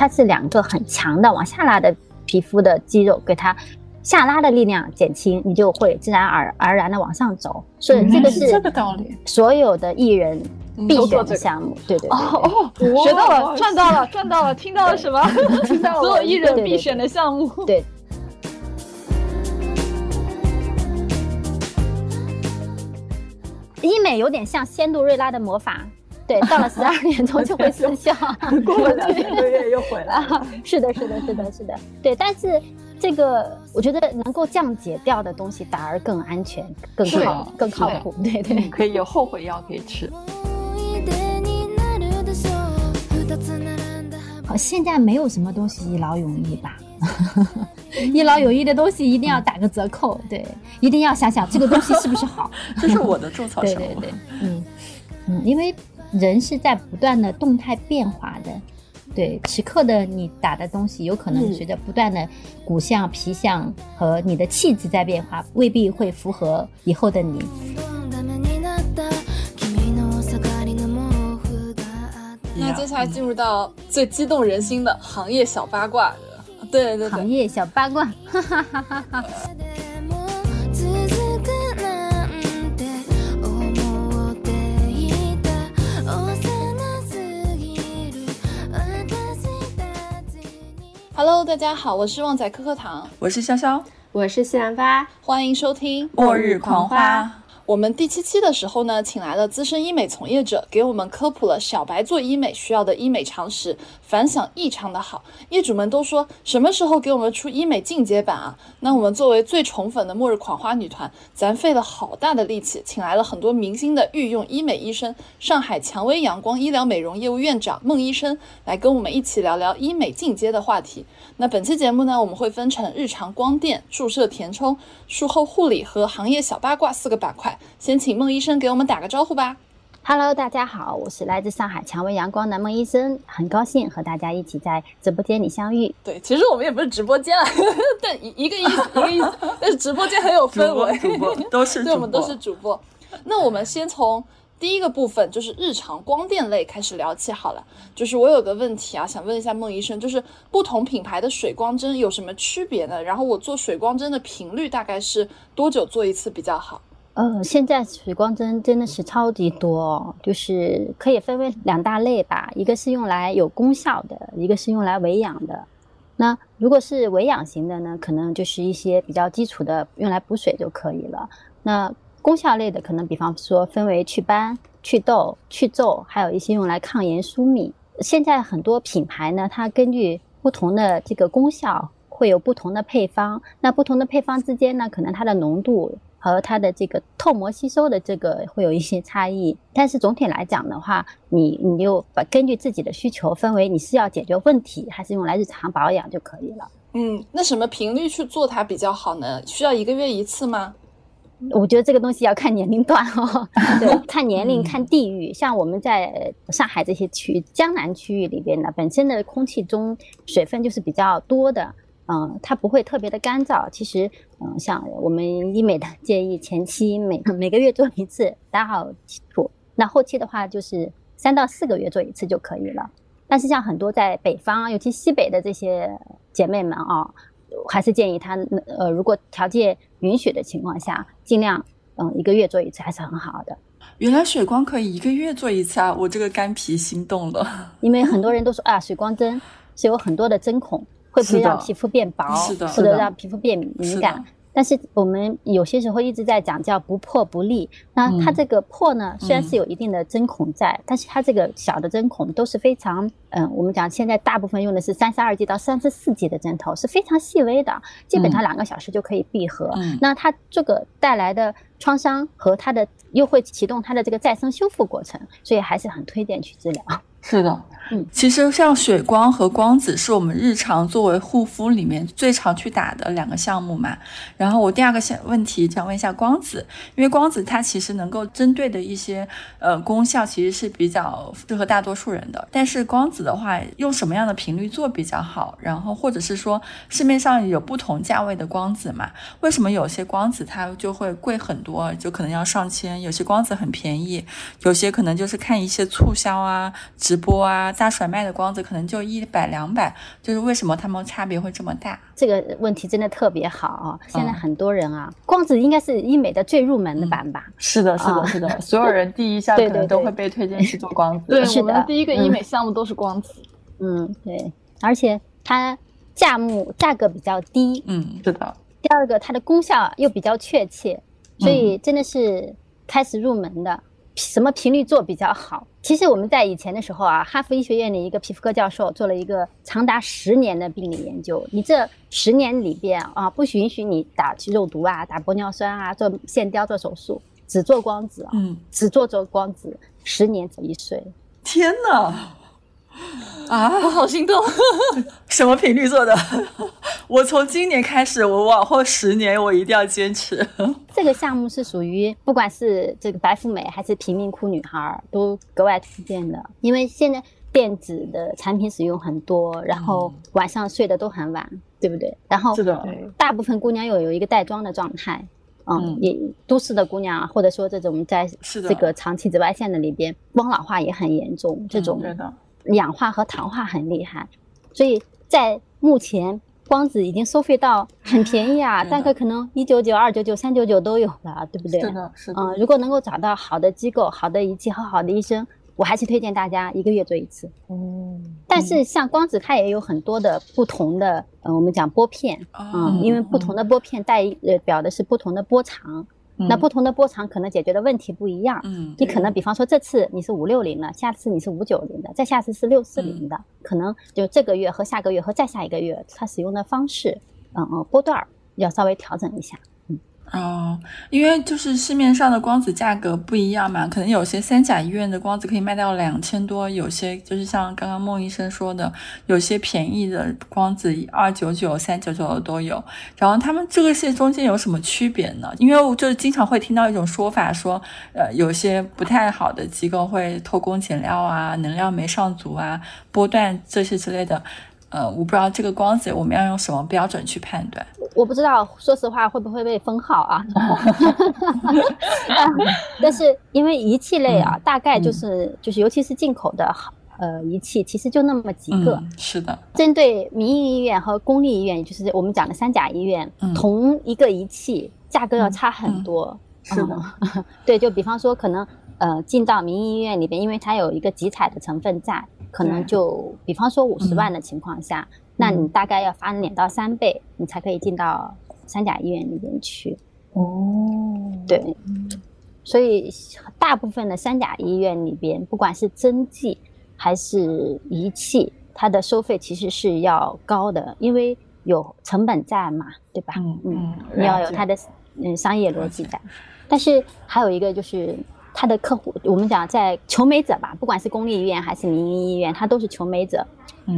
它是两个很强的往下拉的皮肤的肌肉，给它下拉的力量减轻，你就会自然而而然的往上走。所以这个是这个道理，所有的艺人必选的项目。对对对，哦哦，学到了，赚到了，赚到了，听到了什么？听到了，所有艺人必选的项目。对。医美有点像仙杜瑞拉的魔法，对，到了十二点钟就会失效，过了两个月又回来了。是的，是的，是的，是的，对。但是这个我觉得能够降解掉的东西反而更安全、更靠、更靠谱。对对，可以有后悔药可以吃。好，现在没有什么东西一劳永逸吧？一劳永逸的东西一定要打个折扣，对，一定要想想这个东西是不是好。这是我的种草。对对对，嗯嗯，因为人是在不断的动态变化的，对，此刻的你打的东西有可能随着不断的骨相、皮相和你的气质在变化，未必会符合以后的你。那接下来进入到最激动人心的行业小八卦。对对对，行业小八卦。Hello，大家好，我是旺仔可可糖，我是潇潇，我是西兰花，欢迎收听《末日狂花》。我们第七期的时候呢，请来了资深医美从业者，给我们科普了小白做医美需要的医美常识，反响异常的好。业主们都说什么时候给我们出医美进阶版啊？那我们作为最宠粉的末日狂花女团，咱费了好大的力气，请来了很多明星的御用医美医生，上海蔷薇阳光医疗美容业务院长孟医生，来跟我们一起聊聊医美进阶的话题。那本期节目呢，我们会分成日常光电、注射填充、术后护理和行业小八卦四个板块。先请孟医生给我们打个招呼吧。Hello，大家好，我是来自上海蔷薇阳光的孟医生，很高兴和大家一起在直播间里相遇。对，其实我们也不是直播间啊，但一一个意思，一个意思。但是直播间很有氛围，主播都是，对，我们都是主播。那我们先从。第一个部分就是日常光电类开始聊起好了，就是我有个问题啊，想问一下孟医生，就是不同品牌的水光针有什么区别呢？然后我做水光针的频率大概是多久做一次比较好？呃，现在水光针真的是超级多，就是可以分为两大类吧，一个是用来有功效的，一个是用来维养的。那如果是维养型的呢，可能就是一些比较基础的，用来补水就可以了。那功效类的可能，比方说分为祛斑、祛痘、去皱，还有一些用来抗炎疏密。现在很多品牌呢，它根据不同的这个功效，会有不同的配方。那不同的配方之间呢，可能它的浓度和它的这个透膜吸收的这个会有一些差异。但是总体来讲的话，你你就把根据自己的需求分为你是要解决问题，还是用来日常保养就可以了。嗯，那什么频率去做它比较好呢？需要一个月一次吗？我觉得这个东西要看年龄段哦，对，看年龄，看地域。像我们在上海这些区江南区域里边呢，本身的空气中水分就是比较多的，嗯，它不会特别的干燥。其实，嗯，像我们医美的建议，前期每每个月做一次，打好基础。那后期的话，就是三到四个月做一次就可以了。但是像很多在北方，尤其西北的这些姐妹们啊。还是建议她，呃，如果条件允许的情况下，尽量，嗯，一个月做一次还是很好的。原来水光可以一个月做一次啊！我这个干皮心动了。因为很多人都说啊，水光针是有很多的针孔，会不会让皮肤变薄，或者让皮肤变敏感？但是我们有些时候一直在讲叫不破不立，那它这个破呢，虽然是有一定的针孔在，但是它这个小的针孔都是非常，嗯，我们讲现在大部分用的是三十二 G 到三十四 G 的针头，是非常细微的，基本上两个小时就可以闭合。那它这个带来的创伤和它的又会启动它的这个再生修复过程，所以还是很推荐去治疗。是的。嗯，其实像水光和光子是我们日常作为护肤里面最常去打的两个项目嘛。然后我第二个想问题想问一下光子，因为光子它其实能够针对的一些呃功效其实是比较适合大多数人的。但是光子的话，用什么样的频率做比较好？然后或者是说市面上有不同价位的光子嘛？为什么有些光子它就会贵很多，就可能要上千？有些光子很便宜，有些可能就是看一些促销啊、直直播啊、大甩卖的光子可能就一百两百，就是为什么他们差别会这么大？这个问题真的特别好啊！现在很多人啊，光子应该是医美的最入门的版吧？是的，是的，是的，所有人第一项 可能都会被推荐去做光子。对，我们第一个医美项目都是光子。嗯，对，而且它价目价格比较低。嗯，是的。第二个，它的功效又比较确切，所以真的是开始入门的。什么频率做比较好？其实我们在以前的时候啊，哈佛医学院的一个皮肤科教授做了一个长达十年的病理研究。你这十年里边啊，不允许你打肉毒啊，打玻尿酸啊，做线雕、做手术，只做光子啊，嗯，只做做光子，十年走一岁。天哪！啊，我好心动！什么频率做的？我从今年开始，我往后十年我一定要坚持。这个项目是属于不管是这个白富美还是贫民窟女孩都格外推荐的，因为现在电子的产品使用很多，然后晚上睡得都很晚，对不对？然后是的，大部分姑娘又有一个带妆的状态，嗯，也都市的姑娘或者说这种在这个长期紫外线的里边，光老化也很严重，这种。氧化和糖化很厉害，所以在目前光子已经收费到很便宜啊，大概可能一九九、二九九、三九九都有了，对不对？是的，是的。嗯，如果能够找到好的机构、好的仪器和好的医生，我还是推荐大家一个月做一次。嗯。但是像光子，它也有很多的不同的，呃，我们讲波片，嗯，因为不同的波片代表的是不同的波长。那不同的波长可能解决的问题不一样。嗯，你可能比方说这次你是五六零的，下次你是五九零的，再下次是六四零的，可能就这个月和下个月和再下一个月，它使用的方式，嗯嗯，波段要稍微调整一下。哦，因为就是市面上的光子价格不一样嘛，可能有些三甲医院的光子可以卖到两千多，有些就是像刚刚孟医生说的，有些便宜的光子二九九、三九九的都有。然后他们这个些中间有什么区别呢？因为我就是经常会听到一种说法，说呃有些不太好的机构会偷工减料啊，能量没上足啊，波段这些之类的。呃，我不知道这个光子我们要用什么标准去判断。我不知道，说实话会不会被封号啊？但是因为仪器类啊，大概就是就是，尤其是进口的呃仪器，其实就那么几个。是的。针对民营医院和公立医院，也就是我们讲的三甲医院，同一个仪器价格要差很多。是的。对，就比方说，可能呃进到民营医院里边，因为它有一个集采的成分在。可能就比方说五十万的情况下，那你大概要翻两到三倍，你才可以进到三甲医院里边去。哦，对，所以大部分的三甲医院里边，不管是针剂还是仪器，它的收费其实是要高的，因为有成本在嘛，对吧？嗯嗯，你要有它的嗯商业逻辑在。但是还有一个就是。他的客户，我们讲在求美者吧，不管是公立医院还是民营医院，他都是求美者。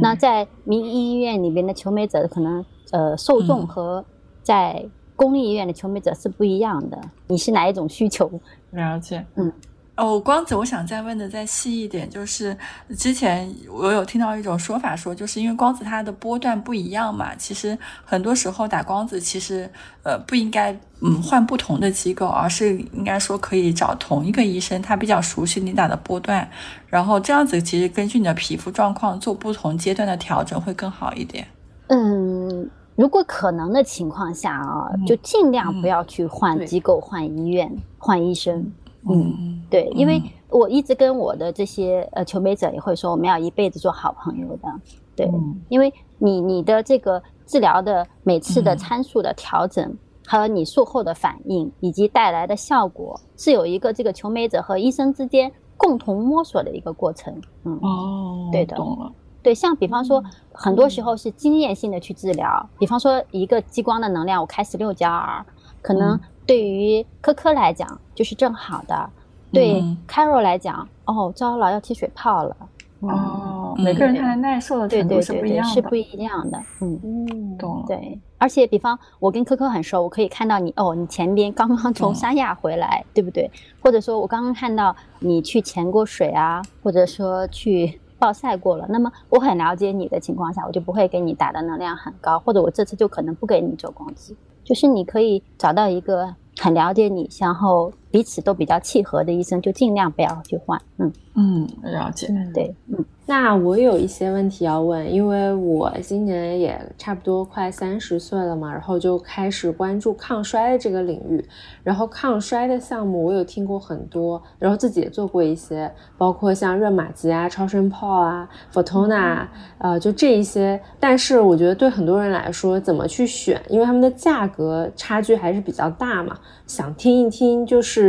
那在民营医院里边的求美者，可能呃受众和在公立医院的求美者是不一样的。你是哪一种需求？了解，嗯。哦，光子，我想再问的再细一点，就是之前我有听到一种说法，说就是因为光子它的波段不一样嘛，其实很多时候打光子其实呃不应该嗯换不同的机构，而是应该说可以找同一个医生，他比较熟悉你打的波段，然后这样子其实根据你的皮肤状况做不同阶段的调整会更好一点。嗯，如果可能的情况下啊，就尽量不要去换机构、换医院、换医生。嗯，对，因为我一直跟我的这些呃求美者也会说，我们要一辈子做好朋友的。对，因为你你的这个治疗的每次的参数的调整，和你术后的反应以及带来的效果，是有一个这个求美者和医生之间共同摸索的一个过程。嗯，哦，对的，懂了。对，像比方说，很多时候是经验性的去治疗，比方说一个激光的能量，我开十六焦耳，可能。对于科科来讲，就是正好的；对 Carol 来讲，哦，糟了，要起水泡了。哦，每个人他的耐受的程度是不一样的，是不一样的。嗯，懂了。对，而且比方我跟科科很熟，我可以看到你哦，你前边刚刚从三亚回来，对不对？或者说我刚刚看到你去潜过水啊，或者说去暴晒过了，那么我很了解你的情况下，我就不会给你打的能量很高，或者我这次就可能不给你做光子。就是你可以找到一个很了解你，然后彼此都比较契合的医生，就尽量不要去换。嗯嗯，了解。对，嗯。那我有一些问题要问，因为我今年也差不多快三十岁了嘛，然后就开始关注抗衰的这个领域。然后抗衰的项目我有听过很多，然后自己也做过一些，包括像热玛吉啊、超声炮啊、Fortuna，呃，就这一些。但是我觉得对很多人来说，怎么去选？因为他们的价格差距还是比较大嘛。想听一听，就是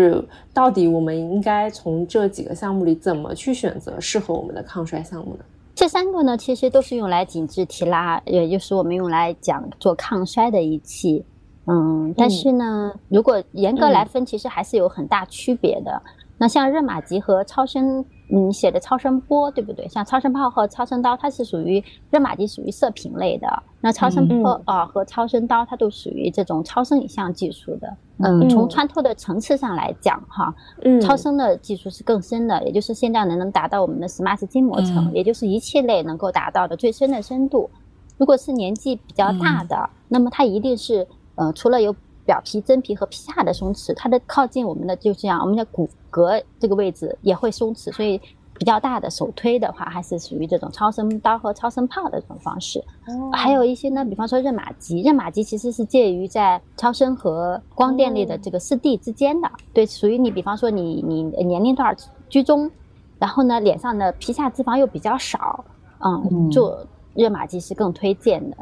到底我们应该从这几个项目里怎么去选择适合我们的抗衰项目呢？这三个呢，其实都是用来紧致提拉，也就是我们用来讲做抗衰的仪器。嗯，但是呢，如果严格来分，其实还是有很大区别的。那像热玛吉和超声。嗯写的超声波对不对？像超声炮和超声刀，它是属于热玛吉，属于射频类的。那超声波啊和超声刀，它都属于这种超声影像技术的。嗯，从穿透的层次上来讲，哈，嗯超声的技术是更深的，也就是现在能能达到我们的 SMART 筋膜层，也就是仪器类能够达到的最深的深度。如果是年纪比较大的，那么它一定是呃，除了有表皮、真皮和皮下的松弛，它的靠近我们的就这样，我们的骨。骼这个位置也会松弛，所以比较大的手推的话，还是属于这种超声刀和超声炮的这种方式。哦还有一些呢，比方说热玛吉，热玛吉其实是介于在超声和光电类的这个四 D 之间的。对，属于你，比方说你你年龄段居中，然后呢脸上的皮下脂肪又比较少，嗯，做热玛吉是更推荐的。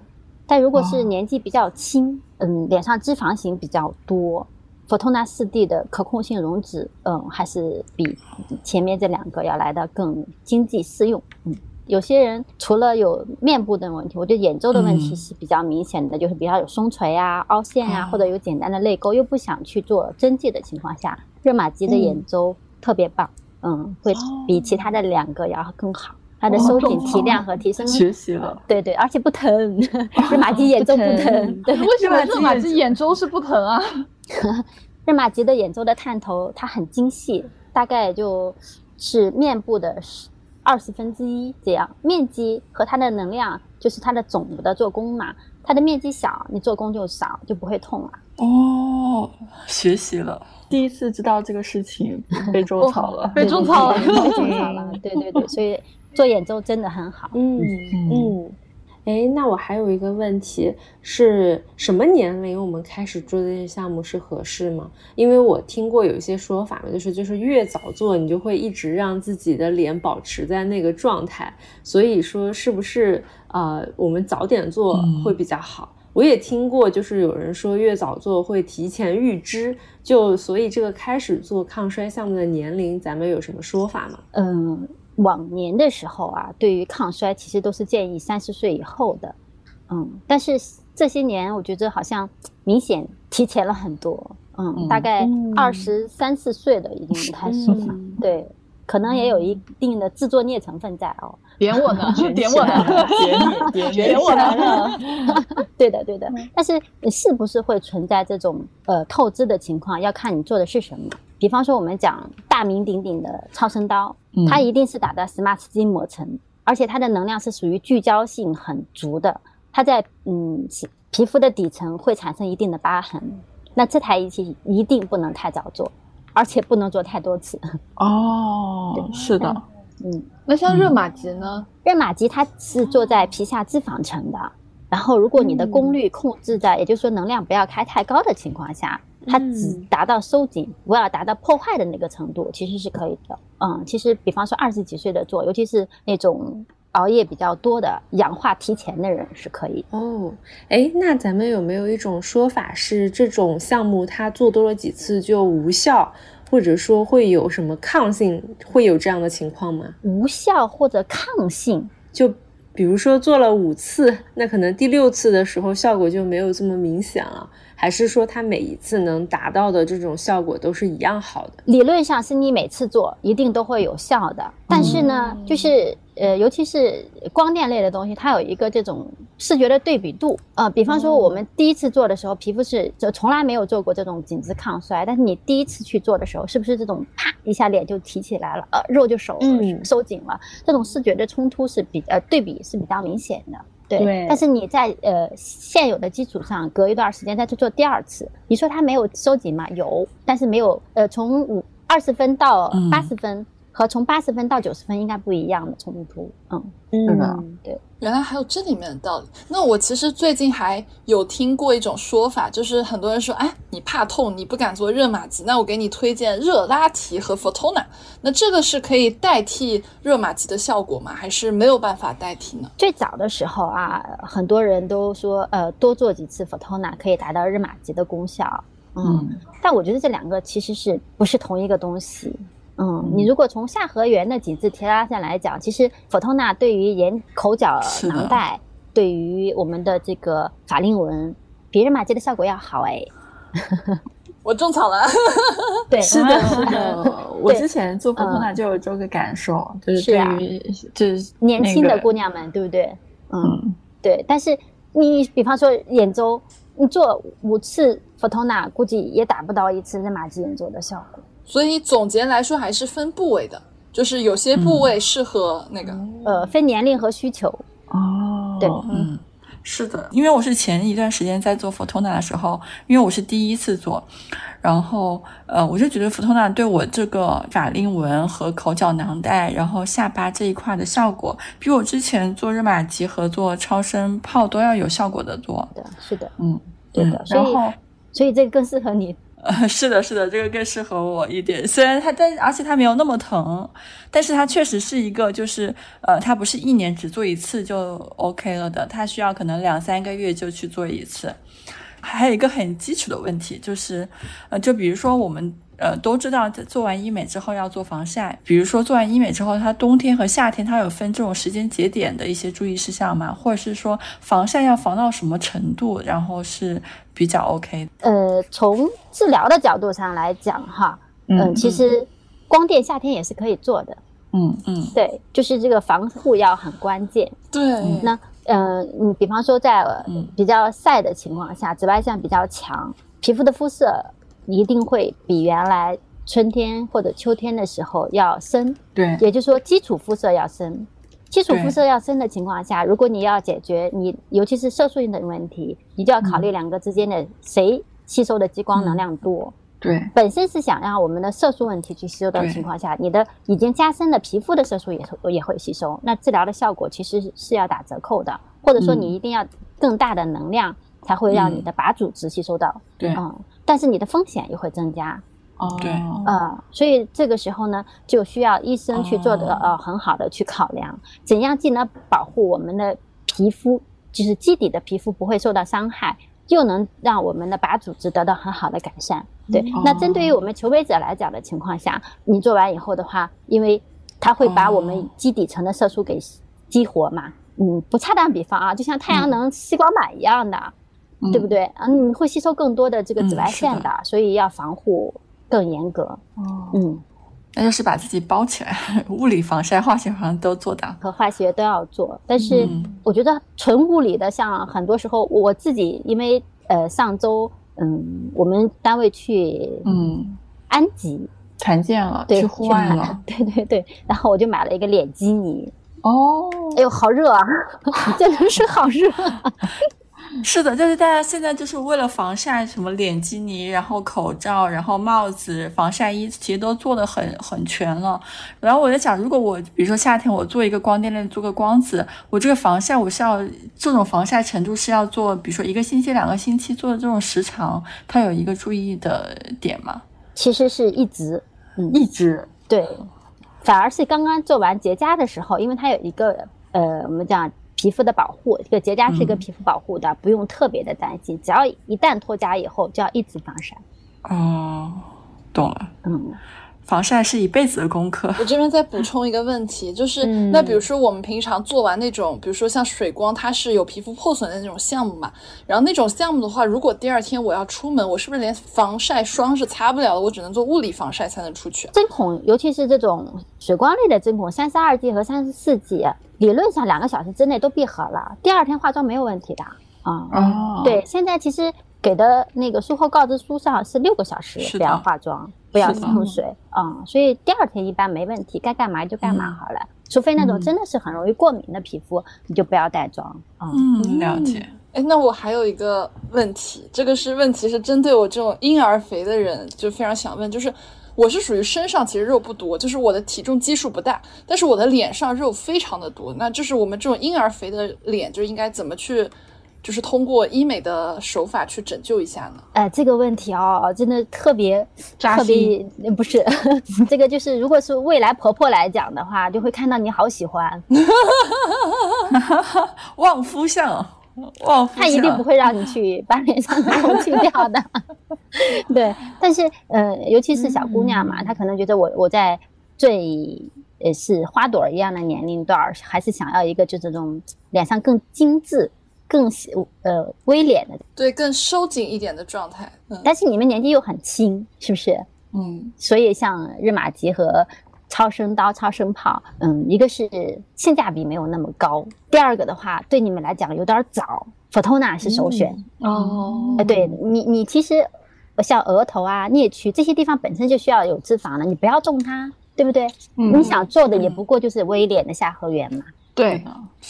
但如果是年纪比较轻，嗯，脸上脂肪型比较多。佛通纳四 D 的可控性溶脂，嗯，还是比前面这两个要来的更经济适用。嗯，有些人除了有面部的问题，我觉得眼周的问题是比较明显的，就是比较有松垂啊、凹陷啊，或者有简单的泪沟，又不想去做针剂的情况下，热玛吉的眼周特别棒，嗯，会比其他的两个要更好。它的收紧、提亮和提 升，学习了，对对，而且不疼，热玛吉眼周不疼，对，为什么热玛吉眼周是不疼啊？热玛吉的眼周的探头它很精细，大概就是面部的二十分之一这样，面积和它的能量就是它的总的做工嘛。它的面积小，你做工就少，就不会痛了。哦，学习了，第一次知道这个事情，被种草了，被种草了，被种草了。对对对，所以做眼周真的很好。嗯嗯。哎，那我还有一个问题，是什么年龄我们开始做这些项目是合适吗？因为我听过有一些说法嘛就是就是越早做，你就会一直让自己的脸保持在那个状态，所以说是不是呃，我们早点做会比较好？我也听过，就是有人说越早做会提前预知，就所以这个开始做抗衰项目的年龄，咱们有什么说法吗？嗯。往年的时候啊，对于抗衰其实都是建议三十岁以后的，嗯，但是这些年我觉得好像明显提前了很多，嗯，大概二十三四岁的已经开始了，对，可能也有一定的自作孽成分在哦。点我呢，点我呢，点点点我呢，对的对的，但是是不是会存在这种呃透支的情况，要看你做的是什么。比方说，我们讲大名鼎鼎的超声刀，它一定是打的 SMART 筋膜层，而且它的能量是属于聚焦性很足的，它在嗯皮肤的底层会产生一定的疤痕。那这台仪器一定不能太早做，而且不能做太多次。哦，是的，嗯。那像热玛吉呢？热玛吉它是做在皮下脂肪层的，然后如果你的功率控制在，也就是说能量不要开太高的情况下。它只达到收紧，不要达到破坏的那个程度，其实是可以的。嗯，其实比方说二十几岁的做，尤其是那种熬夜比较多的、氧化提前的人是可以。哦，哎，那咱们有没有一种说法是，这种项目它做多了几次就无效，或者说会有什么抗性？会有这样的情况吗？无效或者抗性，就比如说做了五次，那可能第六次的时候效果就没有这么明显了。还是说它每一次能达到的这种效果都是一样好的？理论上是你每次做一定都会有效的，但是呢，就是。呃，尤其是光电类的东西，它有一个这种视觉的对比度。呃，比方说我们第一次做的时候，皮肤是就从来没有做过这种紧致抗衰，但是你第一次去做的时候，是不是这种啪一下脸就提起来了，呃，肉就收收紧了？这种视觉的冲突是比呃对比是比较明显的。对，对。但是你在呃现有的基础上，隔一段时间再去做第二次，你说它没有收紧吗？有，但是没有呃从五二十分到嗯。八十分、和从八十分到九十分应该不一样的冲突，嗯，是的嗯对，原来还有这里面的道理。那我其实最近还有听过一种说法，就是很多人说，哎，你怕痛，你不敢做热玛吉，那我给你推荐热拉提和 Fotona。那这个是可以代替热玛吉的效果吗？还是没有办法代替呢？最早的时候啊，很多人都说，呃，多做几次 Fotona 可以达到热玛吉的功效。嗯，但我觉得这两个其实是不是同一个东西？嗯，你如果从下颌缘的紧致提拉线来讲，其实 Fotona 对于眼口角囊袋，对于我们的这个法令纹，比热玛吉的效果要好哎。我种草了。对，是的，是的，我之前做 f o t 就有这个感受，就是对是啊于就是年轻的姑娘们，对不对？嗯，嗯，对。但是你比方说眼周，你做五次 Fotona，估计也达不到一次热玛吉眼周的效果。所以总结来说，还是分部位的，就是有些部位适合那个。呃，分年龄和需求。哦，对嗯，是的，因为我是前一段时间在做 Fotona 的时候，因为我是第一次做，然后呃，我就觉得 Fotona 对我这个法令纹和口角囊袋，然后下巴这一块的效果，比我之前做热玛吉和做超声炮都要有效果的多。的，是的，嗯，对的。嗯所以然后，所以这个更适合你。呃，是的，是的，这个更适合我一点。虽然它，但而且它没有那么疼，但是它确实是一个，就是呃，它不是一年只做一次就 OK 了的，它需要可能两三个月就去做一次。还有一个很基础的问题，就是呃，就比如说我们呃都知道，做完医美之后要做防晒，比如说做完医美之后，它冬天和夏天它有分这种时间节点的一些注意事项吗？或者是说防晒要防到什么程度，然后是比较 OK？呃，从治疗的角度上来讲，哈，嗯，其实光电夏天也是可以做的。嗯嗯对，就是这个防护要很关键。对，那呃，你比方说在比较晒的情况下，紫外线比较强，皮肤的肤色一定会比原来春天或者秋天的时候要深。对，也就是说，基础肤色要深。基础对。肤色要深的情况下，如果你要解决你尤其是色素性的问题，你就要考虑两个之间的谁吸收的激光能量多。对，本身是想让我们的色素问题去吸收的情况下，你的已经加深的皮肤的色素也也会吸收，那治疗的效果其实是是要打折扣的，或者说嗯。你一定要更大的能量才会让你的靶组织吸收到，对。嗯，但是你的风险也会增加，哦，对呃，所以这个时候呢，就需要医生去做的、哦呃很好的去考量，怎样既能保护我们的皮肤，就是基底的皮肤不会受到伤害，又能让我们的靶组织得到很好的改善。对，那针对于我们求美者来讲的情况下，你做完以后的话，因为它会把我们哦基底层的色素给激活嘛，嗯，不恰当比方啊，就像太阳能吸光板一样的。对不对？嗯，你会吸收更多的这个紫外线的，所以要防护更严格。哦，嗯，那就是把自己包起来，物理防晒、化学防晒都做到。和化学都要做，但是嗯。我觉得纯物理的，像很多时候我自己，因为呃上周嗯我们单位去嗯，安吉，团建了，对，去户外了。对对对，然后我就买了一个脸基尼，哦，哎呦好热啊，真的是好热啊，是的，就是大家现在就是为了防晒，什么脸基尼，然后口罩，然后帽子、防晒衣，其实都做的很很全了。然后我在想，如果我比如说夏天我做一个光电链，做个光子，我这个防晒我是要这种防晒程度是要做，比如说一个星期、两个星期做的这种时长，它有一个注意的点吗？其实是一直一直对，反而是刚刚做完结痂的时候，因为它有一个呃，我们讲皮肤的保护，这个结痂是一个嗯。皮肤保护的，不用特别的担心，只要一旦脱痂以后，就要一直防晒。哦，懂了，嗯，防晒是一辈子的功课。我这边再补充一个问题，就是、嗯那比如说我们平常做完那种，比如说像水光，它是有皮肤破损的那种项目嘛，然后那种项目的话，如果第二天我要出门，我是不是连防晒霜是擦不了的？我只能做物理防晒才能出去？针孔，尤其是这种水光类的针孔，三十二 G 和三十四 G，理论上两个小时之内都闭合了，第二天化妆没有问题的啊。哦，对，现在其实给的那个术后告知书上是六个小时不要化妆，不要碰水啊、所以第二天一般没问题，该干嘛就干嘛好了。除非那种真的是很容易过敏的皮肤，你就不要带妆啊。嗯，了解。哎，那我还有一个问题，这个是问题是针对我这种婴儿肥的人，就非常想问，就是我是属于身上其实肉不多，就是我的体重基数不大，但是我的脸上肉非常的多，那就是我们这种婴儿肥的脸就应该怎么去？就是通过医美的手法去拯救一下呢？哎，这个问题哦，真的特别特别，不是 这个，就是如果是未来婆婆来讲的话，就会看到你好喜欢，旺夫相，旺夫他一定不会让你去把脸上的肉去掉的。对，但是呃，尤其是小姑娘嘛，她可能觉得我我在最呃是花朵一样的年龄段，还是想要一个就这种脸上更精致。更呃微脸的，对，更收紧一点的状态。嗯，但是你们年纪又很轻，是不是？嗯，所以像热玛吉和超声刀、超声炮，嗯，一个是性价比没有那么高，第二个的话对你们来讲有点早，Fotona 是首选。哦，哎，对你，你其实像额头啊、颞区这些地方本身就需要有脂肪了，你不要动它，对不对？你想做的也不过就是微脸的下颌缘嘛。对，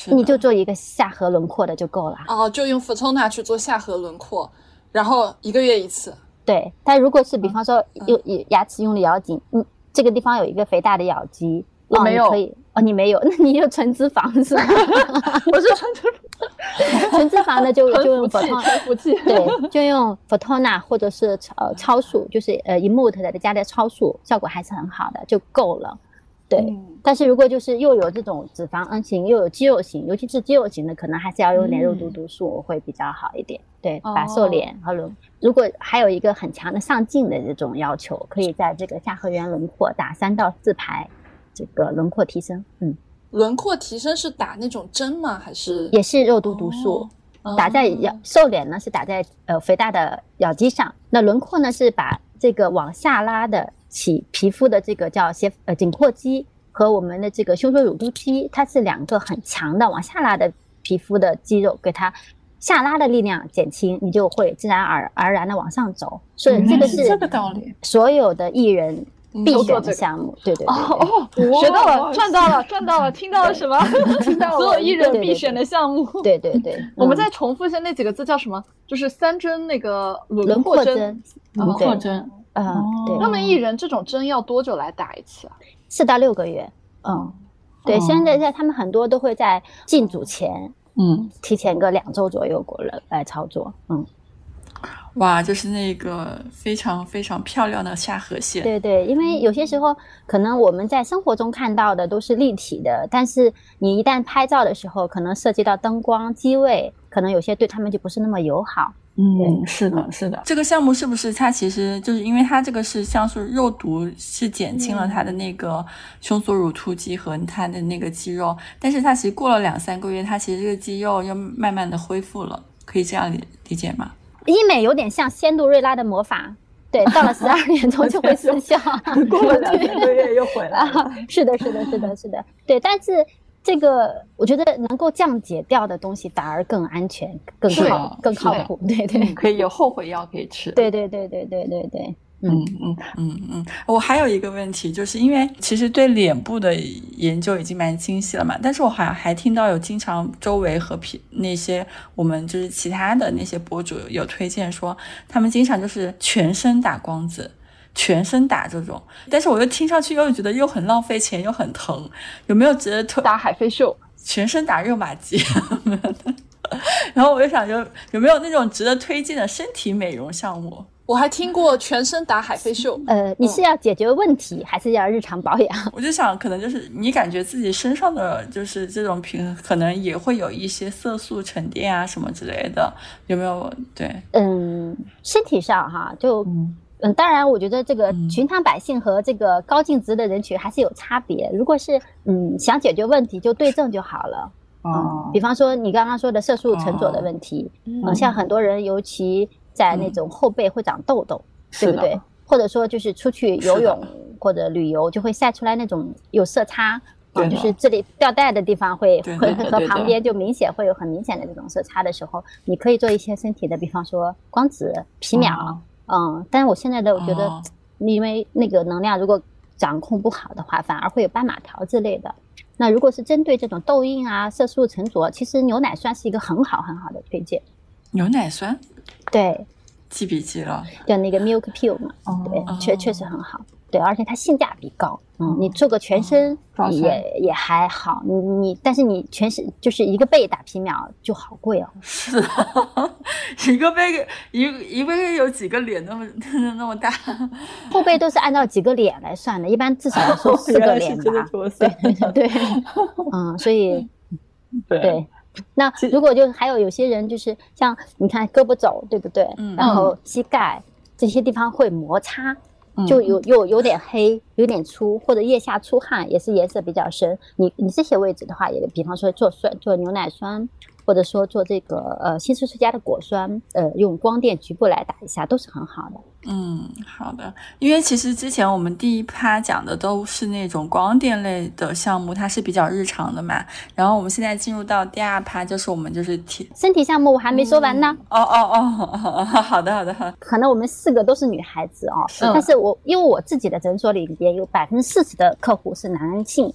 你就做一个下颌轮廓的就够了。哦，就用 Fotona 去做下颌轮廓，然后一个月一次。对，但如果是比方说用牙齿用力咬紧，嗯，这个地方有一个肥大的咬肌，我没有。可以哦，你没有，那你有纯脂肪是吧？我是纯脂肪，纯脂肪的就就用 Fotona，对，就用 Fotona 或者是超超速，就是呃 Emote 的加的超速，效果还是很好的，就够了。对，但是如果就是又有这种脂肪 N 型，又有肌肉型，尤其是肌肉型的，可能还是要用点肉毒毒素会比较好一点。对，把瘦脸和轮，如果还有一个很强的上镜的这种要求，可以在这个下颌缘轮廓打三到四排，这个轮廓提升。嗯，轮廓提升是打那种针吗？还是也是肉毒毒素？打在咬瘦脸呢是打在呃肥大的咬肌上，那轮廓呢是把这个往下拉的。起皮肤的这个叫斜呃紧括肌和我们的这个胸锁乳突肌，它是两个很强的往下拉的皮肤的肌肉，给它下拉的力量减轻，你就会自然而而然的往上走。所以这个是这个道理，所有的艺人必选的项目。对对对，哦，学到了，赚到了，赚到了，听到了什么？听到了，所有艺人必选的项目。对对对，我们再重复一下那几个字叫什么？就是三针那个轮廓针，轮廓针。嗯，对。那么艺人这种针要多久来打一次啊？四到六个月。嗯，对。现在在他们很多都会在进组前，嗯，提前个两周左右过来来操作。嗯，哇，就是那个非常非常漂亮的下颌线。对对，因为有些时候可能我们在生活中看到的都是立体的，但是你一旦拍照的时候，可能涉及到灯光、机位，可能有些对他们就不是那么友好。嗯，是的，是的。这个项目是不是它其实就是因为它这个是像是肉毒，是减轻了它的那个胸锁乳突肌和它的那个肌肉，但是它其实过了两三个月，它其实这个肌肉又慢慢的恢复了，可以这样理理解吗？医美有点像仙杜瑞拉的魔法，对，到了十二点钟就会失效，过了两三个月又回来了。是的，是的，是的，是的，对，但是。这个我觉得能够降解掉的东西反而更安全、更靠、更靠谱。对对，可以有后悔药可以吃。对对对对对对对。嗯。嗯。嗯嗯。我还有一个问题，就是因为其实对脸部的研究已经蛮清晰了嘛，但是我好像还听到有经常周围和皮那些我们就是其他的那些博主有推荐说，他们经常就是全身打光子。全身打这种，但是我又听上去又觉得又很浪费钱又很疼，有没有值得推打海飞秀？全身打热玛吉，然后我就想，有有没有那种值得推荐的身体美容项目？我还听过全身打海飞秀。呃，你是要解决问题，还是要日常保养？我就想，可能就是你感觉自己身上的就是这种平，可能也会有一些色素沉淀啊什么之类的，有没有？对，嗯，身体上哈就。嗯，当然，我觉得这个寻常百姓和这个高净值的人群还是有差别。如果是嗯想解决问题，就对症就好了。哦，比方说你刚刚说的色素沉着的问题，嗯，像很多人尤其在那种后背会长痘痘，对不对？或者说就是出去游泳或者旅游就会晒出来那种有色差，啊，就是这里吊带的地方会会和旁边就明显会有很明显的这种色差的时候，你可以做一些身体的，比方说光子、皮秒。嗯，但是我现在的我觉得，因为那个能量如果掌控不好的话，反而会有斑马条之类的。那如果是针对这种痘印啊、色素沉着，其实牛奶酸是一个很好很好的推荐。牛奶酸，对，记笔记了。就那个 Milk pill 嘛，哦对，确确实很好。对，而且它性价比高，嗯，你做个全身也也还好，你你但是你全身就是一个背打皮秒就好贵哦，是啊，一个背一一杯有几个脸那么那么大？后背都是按照几个脸来算的，一般至少要 收四个脸吧。对 对对，嗯，所以对。那如果就还有有些人就是像你看胳膊肘对不对？嗯然后膝盖这些地方会摩擦，就有有有点黑，有点粗，或者腋下出汗也是颜色比较深。你你这些位置的话，也比方说做酸做牛奶酸，或者说做这个呃新世世家的果酸，呃用光电局部来打一下都是很好的。嗯，好的。因为其实之前我们第一趴讲的都是那种光电类的项目，它是比较日常的嘛。然后我们现在进入到第二趴，就是我们就是体身体项目我还没说完呢。哦哦哦，好的好的好的。可能我们四个都是女孩子哦，是但是我因为我自己的诊所里边有百分之四十的客户是男性，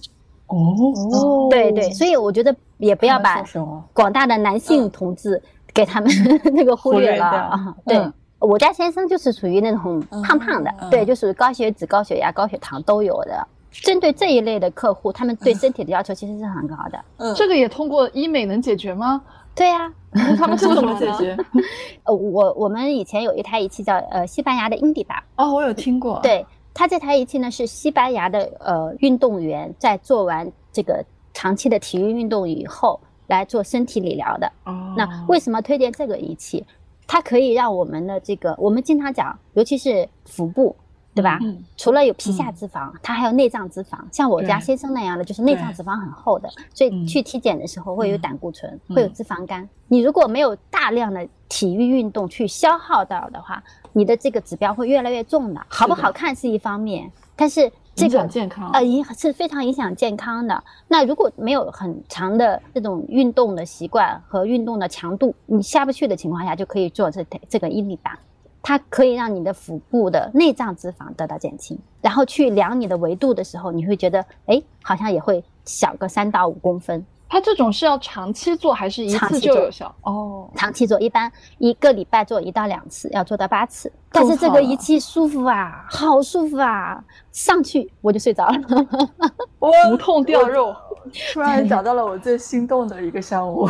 哦，对对，所以我觉得也不要把？广大的男性同志给他们 那个忽略了啊。对嗯，我家先生就是属于那种胖胖的，嗯对，就属于高血脂、高血压、高血糖都有的。针对这一类的客户，他们对身体的要求其实是很高的。嗯，这个也通过医美能解决吗？对呀、他们是怎么？解决？呃，我我们以前有一台仪器叫呃西班牙的英迪达，哦，我有听过。，对，它这台仪器呢是西班牙的呃运动员在做完这个长期的体育运动以后来做身体理疗的。哦，那为什么推荐这个仪器？它可以让我们的这个，我们经常讲，尤其是腹部，对吧？嗯除了有皮下脂肪，它还有内脏脂肪。像我家先生那样的，就是内脏脂肪很厚的，所以嗯去体检的时候会有嗯胆固醇，嗯会有脂肪肝。你如果没有大量的体育运动去消耗到的话，你的这个指标会越来越重的。好不好看是一方面，但是这影个响健康。呃，影是非常影响健康的。那如果没有很长的这种运动的习惯和运动的强度，你下不去的情况下，就可以做这这个伊利达，它可以让你的腹部的内脏脂肪得到减轻，然后去量你的维度的时候，你会觉得，哎，好像也会小个三到五公分。它这种是要长期做还是一次就有效？哦，长期做，一般一个礼拜做一到两次，要做到八次。但是这个仪器舒服啊，好舒服啊，上去我就睡着了。我无痛掉肉。突然找到了我最心动的一个项目，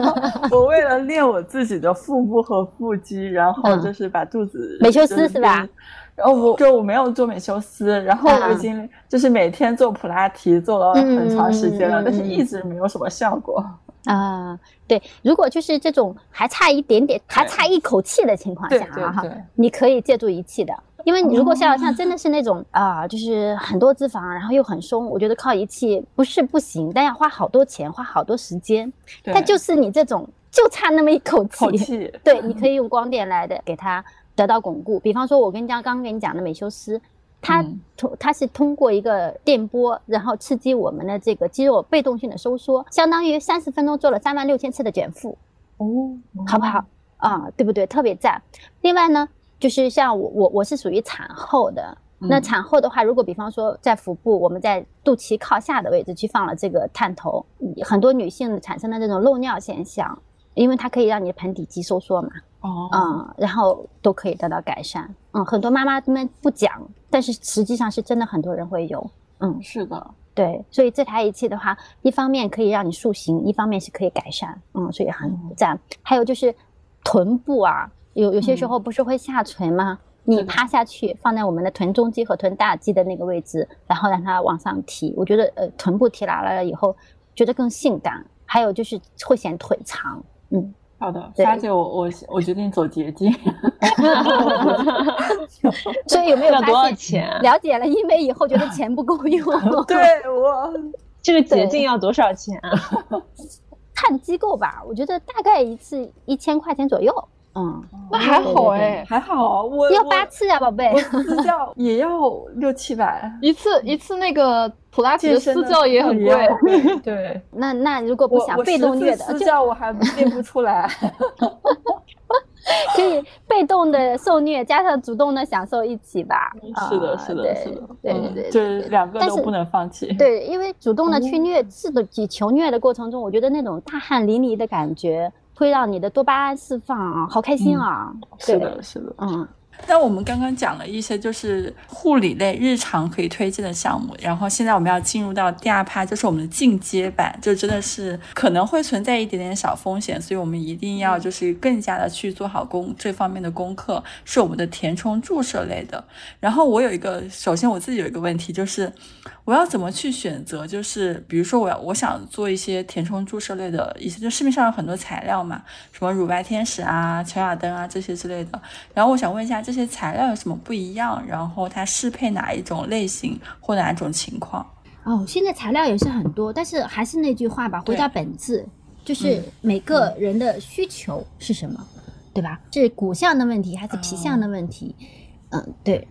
我为了练我自己的腹部和腹肌，然后就是把肚子美修斯是吧？然后我就我没有做美修斯，然后我已经就是每天做普拉提做了很长时间了，但是一直没有什么效果。啊、对，如果就是这种还差一点点，还差一口气的情况下啊，对对，你可以借助仪器的。因为你如果像像真的是那种啊、就是很多脂肪，然后又很松，我觉得靠仪器不是不行，但要花好多钱，花好多时间。但就是你这种就差那么一口气，口气，对，你可以用光电来的给它得到巩固。比方说，我跟你讲，刚刚跟你讲的美修斯，它嗯通它是通过一个电波，然后刺激我们的这个肌肉被动性的收缩，相当于三十分钟做了三万六千次的卷腹，哦，好不好？啊、对不对？特别赞。另外呢，就是像我我我是属于产后的。那嗯产后的话，如果比方说在腹部，我们在肚脐靠下的位置去放了这个探头，很多女性产生的这种漏尿现象，因为它可以让你的盆底肌收缩嘛，哦，嗯，然后都可以得到改善。嗯，很多妈妈们不讲，但是实际上是真的很多人会有。嗯，是的，对，所以这台仪器的话，一方面可以让你塑形，一方面是可以改善。嗯，所以很赞。还有就是臀部啊，有有些时候不是会下垂吗？你趴下去，放在我们的臀中肌和臀大肌的那个位置，然后让它往上提。我觉得呃，臀部提拉了以后，觉得更性感。还有就是会显腿长。嗯，好的，对莎姐，我我我决定走捷径。所以有没有要多少？钱啊？了解了因为以后，觉得钱不够用。对我，这个捷径要多少钱啊？看机构吧，我觉得大概一次一千块钱左右。嗯，那还好哎，还好，我要八次啊，宝贝。我私教也要六七百，一次一次那个普拉提的私教也很贵。贵。对，那那如果不想被动虐的，私教我还练不出来。可以被动的受虐，加上主动的享受一起吧。是的，是的，是的，对对对，就是两个都不能放弃。对，因为主动的去虐，自的，求虐的过程中，我觉得那种大汗淋漓的感觉，会让你的多巴胺释放啊，好开心啊。是的，是的，嗯。那我们刚刚讲了一些就是护理类日常可以推荐的项目，然后现在我们要进入到第二趴，就是我们的进阶版，就真的是可能会存在一点点小风险，所以我们一定要就是更加的去做好功这方面的功课，是我们的填充注射类的。然后我有一个，首先我自己有一个问题就是。我要怎么去选择？就是比如说，我要我想做一些填充注射类的一些，就市面上有很多材料嘛，什么乳白天使啊、乔雅登啊这些之类的。然后我想问一下，这些材料有什么不一样？然后它适配哪一种类型或哪一种情况？哦，现在材料也是很多，但是还是那句话吧，回到本质，就是每个人的需求是什么，对吧？是骨相的问题还是皮相的问题？嗯，对。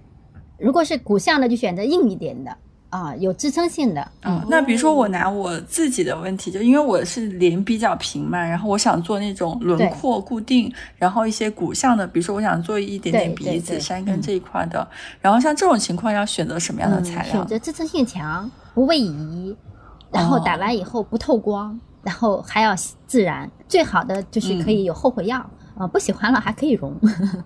如果是骨相的，就选择硬一点的。啊，有支撑性的。嗯，那比如说我拿我自己的问题，就因为我是脸比较平嘛，然后我想做那种轮廓固定，然后一些骨相的，比如说我想做一点点鼻子、山根这一块的，然后像这种情况要选择什么样的材料？选择支撑性强、不位移，然后打完以后不透光，然后还要自然。最好的就是可以有后悔药啊，不喜欢了还可以融。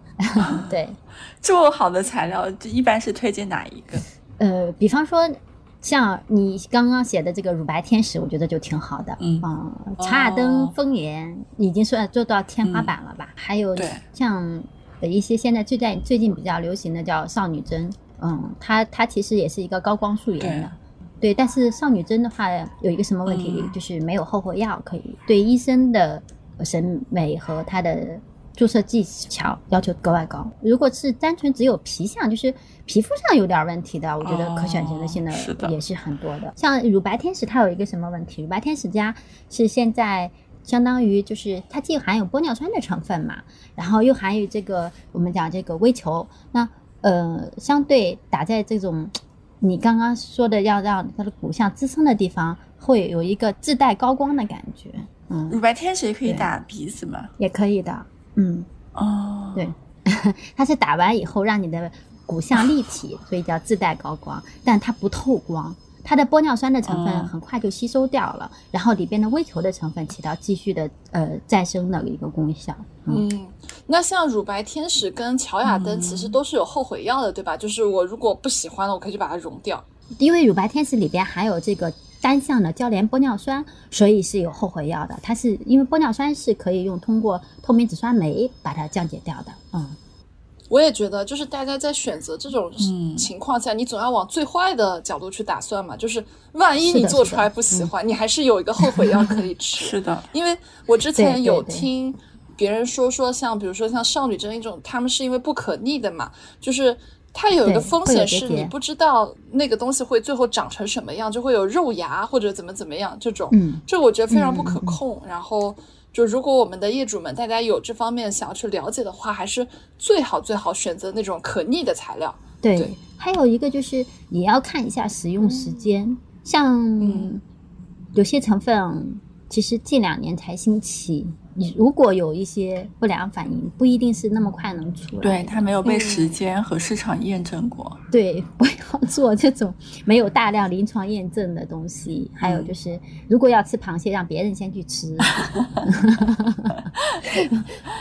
对，这么好的材料，就一般是推荐哪一个？呃，比方说，像你刚刚写的这个乳白天使，我觉得就挺好的。嗯啊，查尔登丰颜已经算做到天花板了吧？还有像一些现在最在最近比较流行的叫少女针，嗯，它它其实也是一个高光素颜的，对。但是少女针的话有一个什么问题，就是没有后悔药可以，对医生的审美和他的。注射技巧要求格外高。如果是单纯只有皮相，就是皮肤上有点问题的，我觉得可选择的性的也是很多的。像乳白天使，它有一个什么问题？乳白天使家是现在相当于就是它既含有玻尿酸的成分嘛，然后又含有这个我们讲这个微球，那呃相对打在这种你刚刚说的要让它的骨相支撑的地方，会有一个自带高光的感觉。嗯，乳白天使也可以打鼻子吗？也可以的。嗯哦，对，它是打完以后让你的骨相立体，所以叫自带高光，但它不透光，它的玻尿酸的成分很快就吸收掉了，然后里边的微球的成分起到继续的呃再生的一个功效。嗯，那像乳白天使跟乔雅登其实都是有后悔药的，对吧？就是我如果不喜欢了，我可以去把它溶掉。因为乳白天使里边含有这个。单向的交联玻尿酸，所以是有后悔药的。它是因为玻尿酸是可以用通过透明质酸酶把它降解掉的。嗯，我也觉得，就是大家在选择这种情况下，你总要往最坏的角度去打算嘛。就是万一你做出来不喜欢，你还是有一个后悔药可以吃。是的，因为我之前有听别人说说，像比如说像少女针一种，他们是因为不可逆的嘛，就是。它有一个风险是你不知道那个东西会最后长成什么样，就会有肉芽或者怎么怎么样这种，这我觉得非常不可控。然后就如果我们的业主们大家有这方面想要去了解的话，还是最好最好选择那种可逆的材料。对，还有一个就是也要看一下使用时间，像有些成分其实近两年才兴起。你如果有一些不良反应，不一定是那么快能出来。对，它没有被时间和市场验证过。对，不要做这种没有大量临床验证的东西。还有就是，如果要吃螃蟹，让别人先去吃。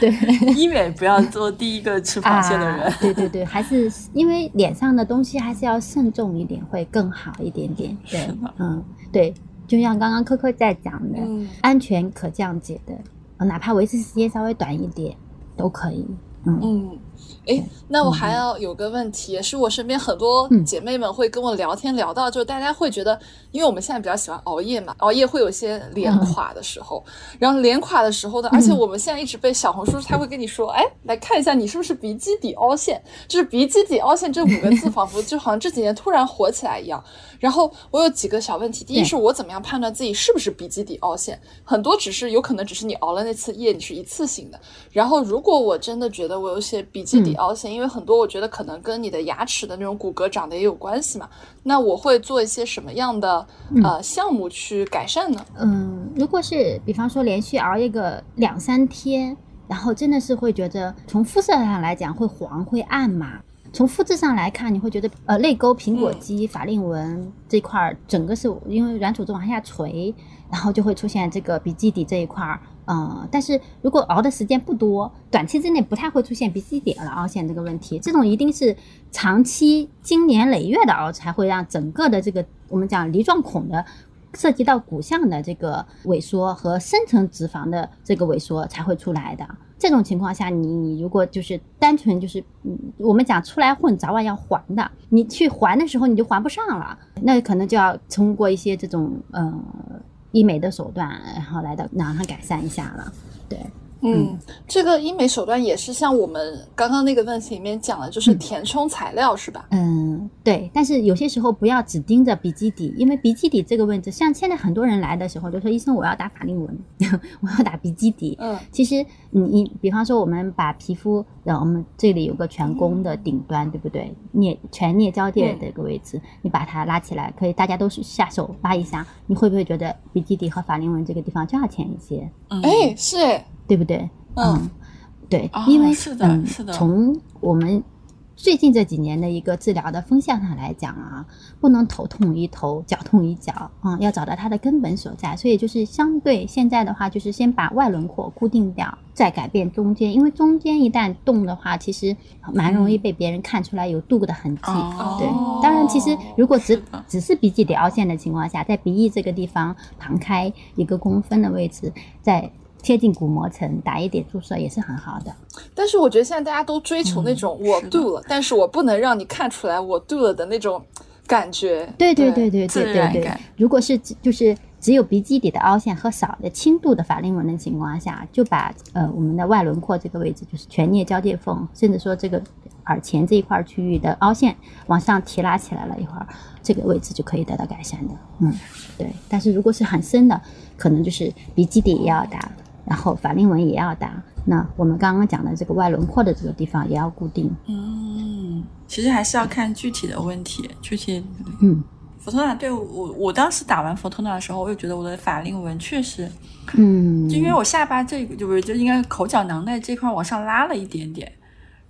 对，医美不要做第一个吃螃蟹的人。对对对，还是因为脸上的东西还是要慎重一点，会更好一点点。对，嗯，对，就像刚刚科科在讲的，安全可降解的。哪怕维持时间稍微短一点，都可以。嗯。哎，那我还要有个问题，是我身边很多姐妹们会跟我聊天聊到，就是大家会觉得，因为我们现在比较喜欢熬夜嘛，熬夜会有些脸垮的时候，然后脸垮的时候呢，而且我们现在一直被小红书，他会跟你说，哎，来看一下你是不是鼻基底凹陷，就是鼻基底凹陷这五个字，仿佛就好像这几年突然火起来一样。然后我有几个小问题，第一是我怎么样判断自己是不是鼻基底凹陷？很多只是有可能只是你熬了那次夜，你是一次性的。然后如果我真的觉得我有些鼻基底凹陷，因为很多我觉得可能跟你的牙齿的那种骨骼长得也有关系嘛。那我会做一些什么样的呃项目去改善呢？嗯，如果是比方说连续熬夜个两三天，然后真的是会觉得从肤色上来讲会黄会暗嘛。从肤质上来看，你会觉得呃泪沟、苹果肌、法令纹这块儿整个是因为软组织往下垂，然后就会出现这个鼻基底这一块儿。呃，但是如果熬的时间不多，短期之内不太会出现鼻基底的凹陷这个问题。这种一定是长期经年累月的熬，才会让整个的这个我们讲梨状孔的涉及到骨相的这个萎缩和深层脂肪的这个萎缩才会出来的。这种情况下，你你如果就是单纯就是，嗯，我们讲出来混，早晚要还的。你去还的时候，你就还不上了，那可能就要通过一些这种呃医美的手段，然后来到让它改善一下了，对。嗯，这个医美手段也是像我们刚刚那个问题里面讲的，就是填充材料是吧？嗯，对。但是有些时候不要只盯着鼻基底，因为鼻基底这个位置，像现在很多人来的时候就说：“医生，我要打法令纹，我要打鼻基底。”嗯，其实你你比方说我们把皮肤，呃，我们这里有个颧弓的顶端，对不对？颞颧颞交界这个位置，你把它拉起来，可以大家都是下手扒一下，你会不会觉得鼻基底和法令纹这个地方就要浅一些？哎，是哎。对不对？嗯，对，因为是的，是的。从我们最近这几年的一个治疗的风向上来讲啊，不能头痛医头，脚痛医脚啊，要找到它的根本所在。所以就是相对现在的话，就是先把外轮廓固定掉，再改变中间，因为中间一旦动的话，其实蛮容易被别人看出来有镀的痕迹。对，当然，其实如果只只是鼻基底凹陷的情况下，在鼻翼这个地方旁开一个公分的位置，在贴近骨膜层打一点注射也是很好的，但是我觉得现在大家都追求那种我 do 了，但是我不能让你看出来我 do 了的那种感觉。对对对对对对对。如果是就是只有鼻基底的凹陷和少的轻度的法令纹的情况下，就把呃我们的外轮廓这个位置，就是全颞交界缝，甚至说这个耳前这一块区域的凹陷往上提拉起来了一会儿，这个位置就可以得到改善的。嗯，对。但是如果是很深的，可能就是鼻基底也要打。然后法令纹也要打，那我们刚刚讲的这个外轮廓的这个地方也要固定。嗯，其实还是要看具体的问题，具体。嗯，佛托纳对我，我当时打完佛托纳的时候，我就觉得我的法令纹确实，嗯，就因为我下巴这个，就是就应该口角囊袋这块往上拉了一点点。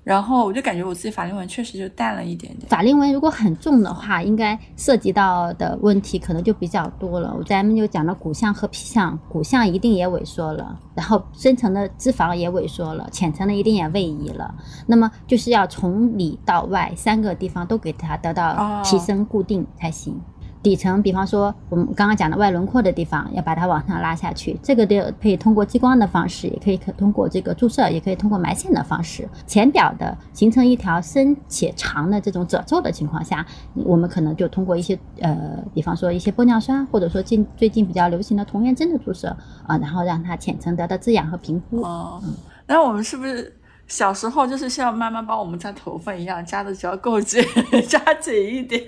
然后我就感觉我自己法令纹确实就淡了一点点。法令纹如果很重的话，应该涉及到的问题可能就比较多了。咱们就讲到骨相和皮相，骨相一定也萎缩了，然后深层的脂肪也萎缩了，浅层的一定也位移了。那么就是要从里到外三个地方都给它得到提升固定才行。底层，比方说我们刚刚讲的外轮廓的地方，要把它往上拉下去，这个的可以通过激光的方式，也可以可通过这个注射，也可以通过埋线的方式。浅表的形成一条深且长的这种褶皱的情况下，我们可能就通过一些呃，比方说一些玻尿酸，或者说近最近比较流行的童颜针的注射啊，然后让它浅层得到滋养和平复。哦，那我们是不是？小时候就是像妈妈帮我们扎头发一样，扎的只要够紧，扎紧一点，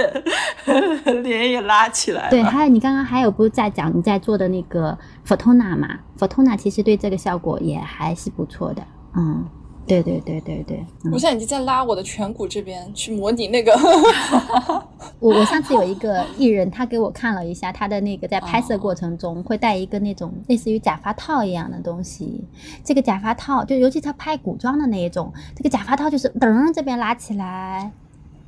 脸也拉起来。对，还有你刚刚还有不是在讲你在做的那个 Fotona 嘛？Fotona 其实对这个效果也还是不错的，嗯。对对对对对，我现在已经在拉我的颧骨这边去模拟那个。我我上次有一个艺人，他给我看了一下他的那个在拍摄过程中会戴一个那种类似于假发套一样的东西。这个假发套就尤其他拍古装的那一种，这个假发套就是噔这边拉起来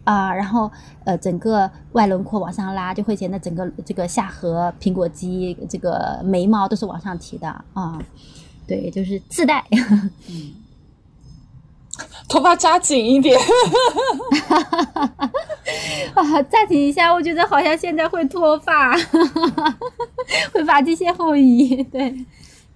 啊，然后呃整个外轮廓往上拉，就会显得整个这个下颌、苹果肌、这个眉毛都是往上提的啊。对，就是自带。嗯。头发扎紧一点，啊，扎紧一下，我觉得好像现在会脱发，会发际线后移。对，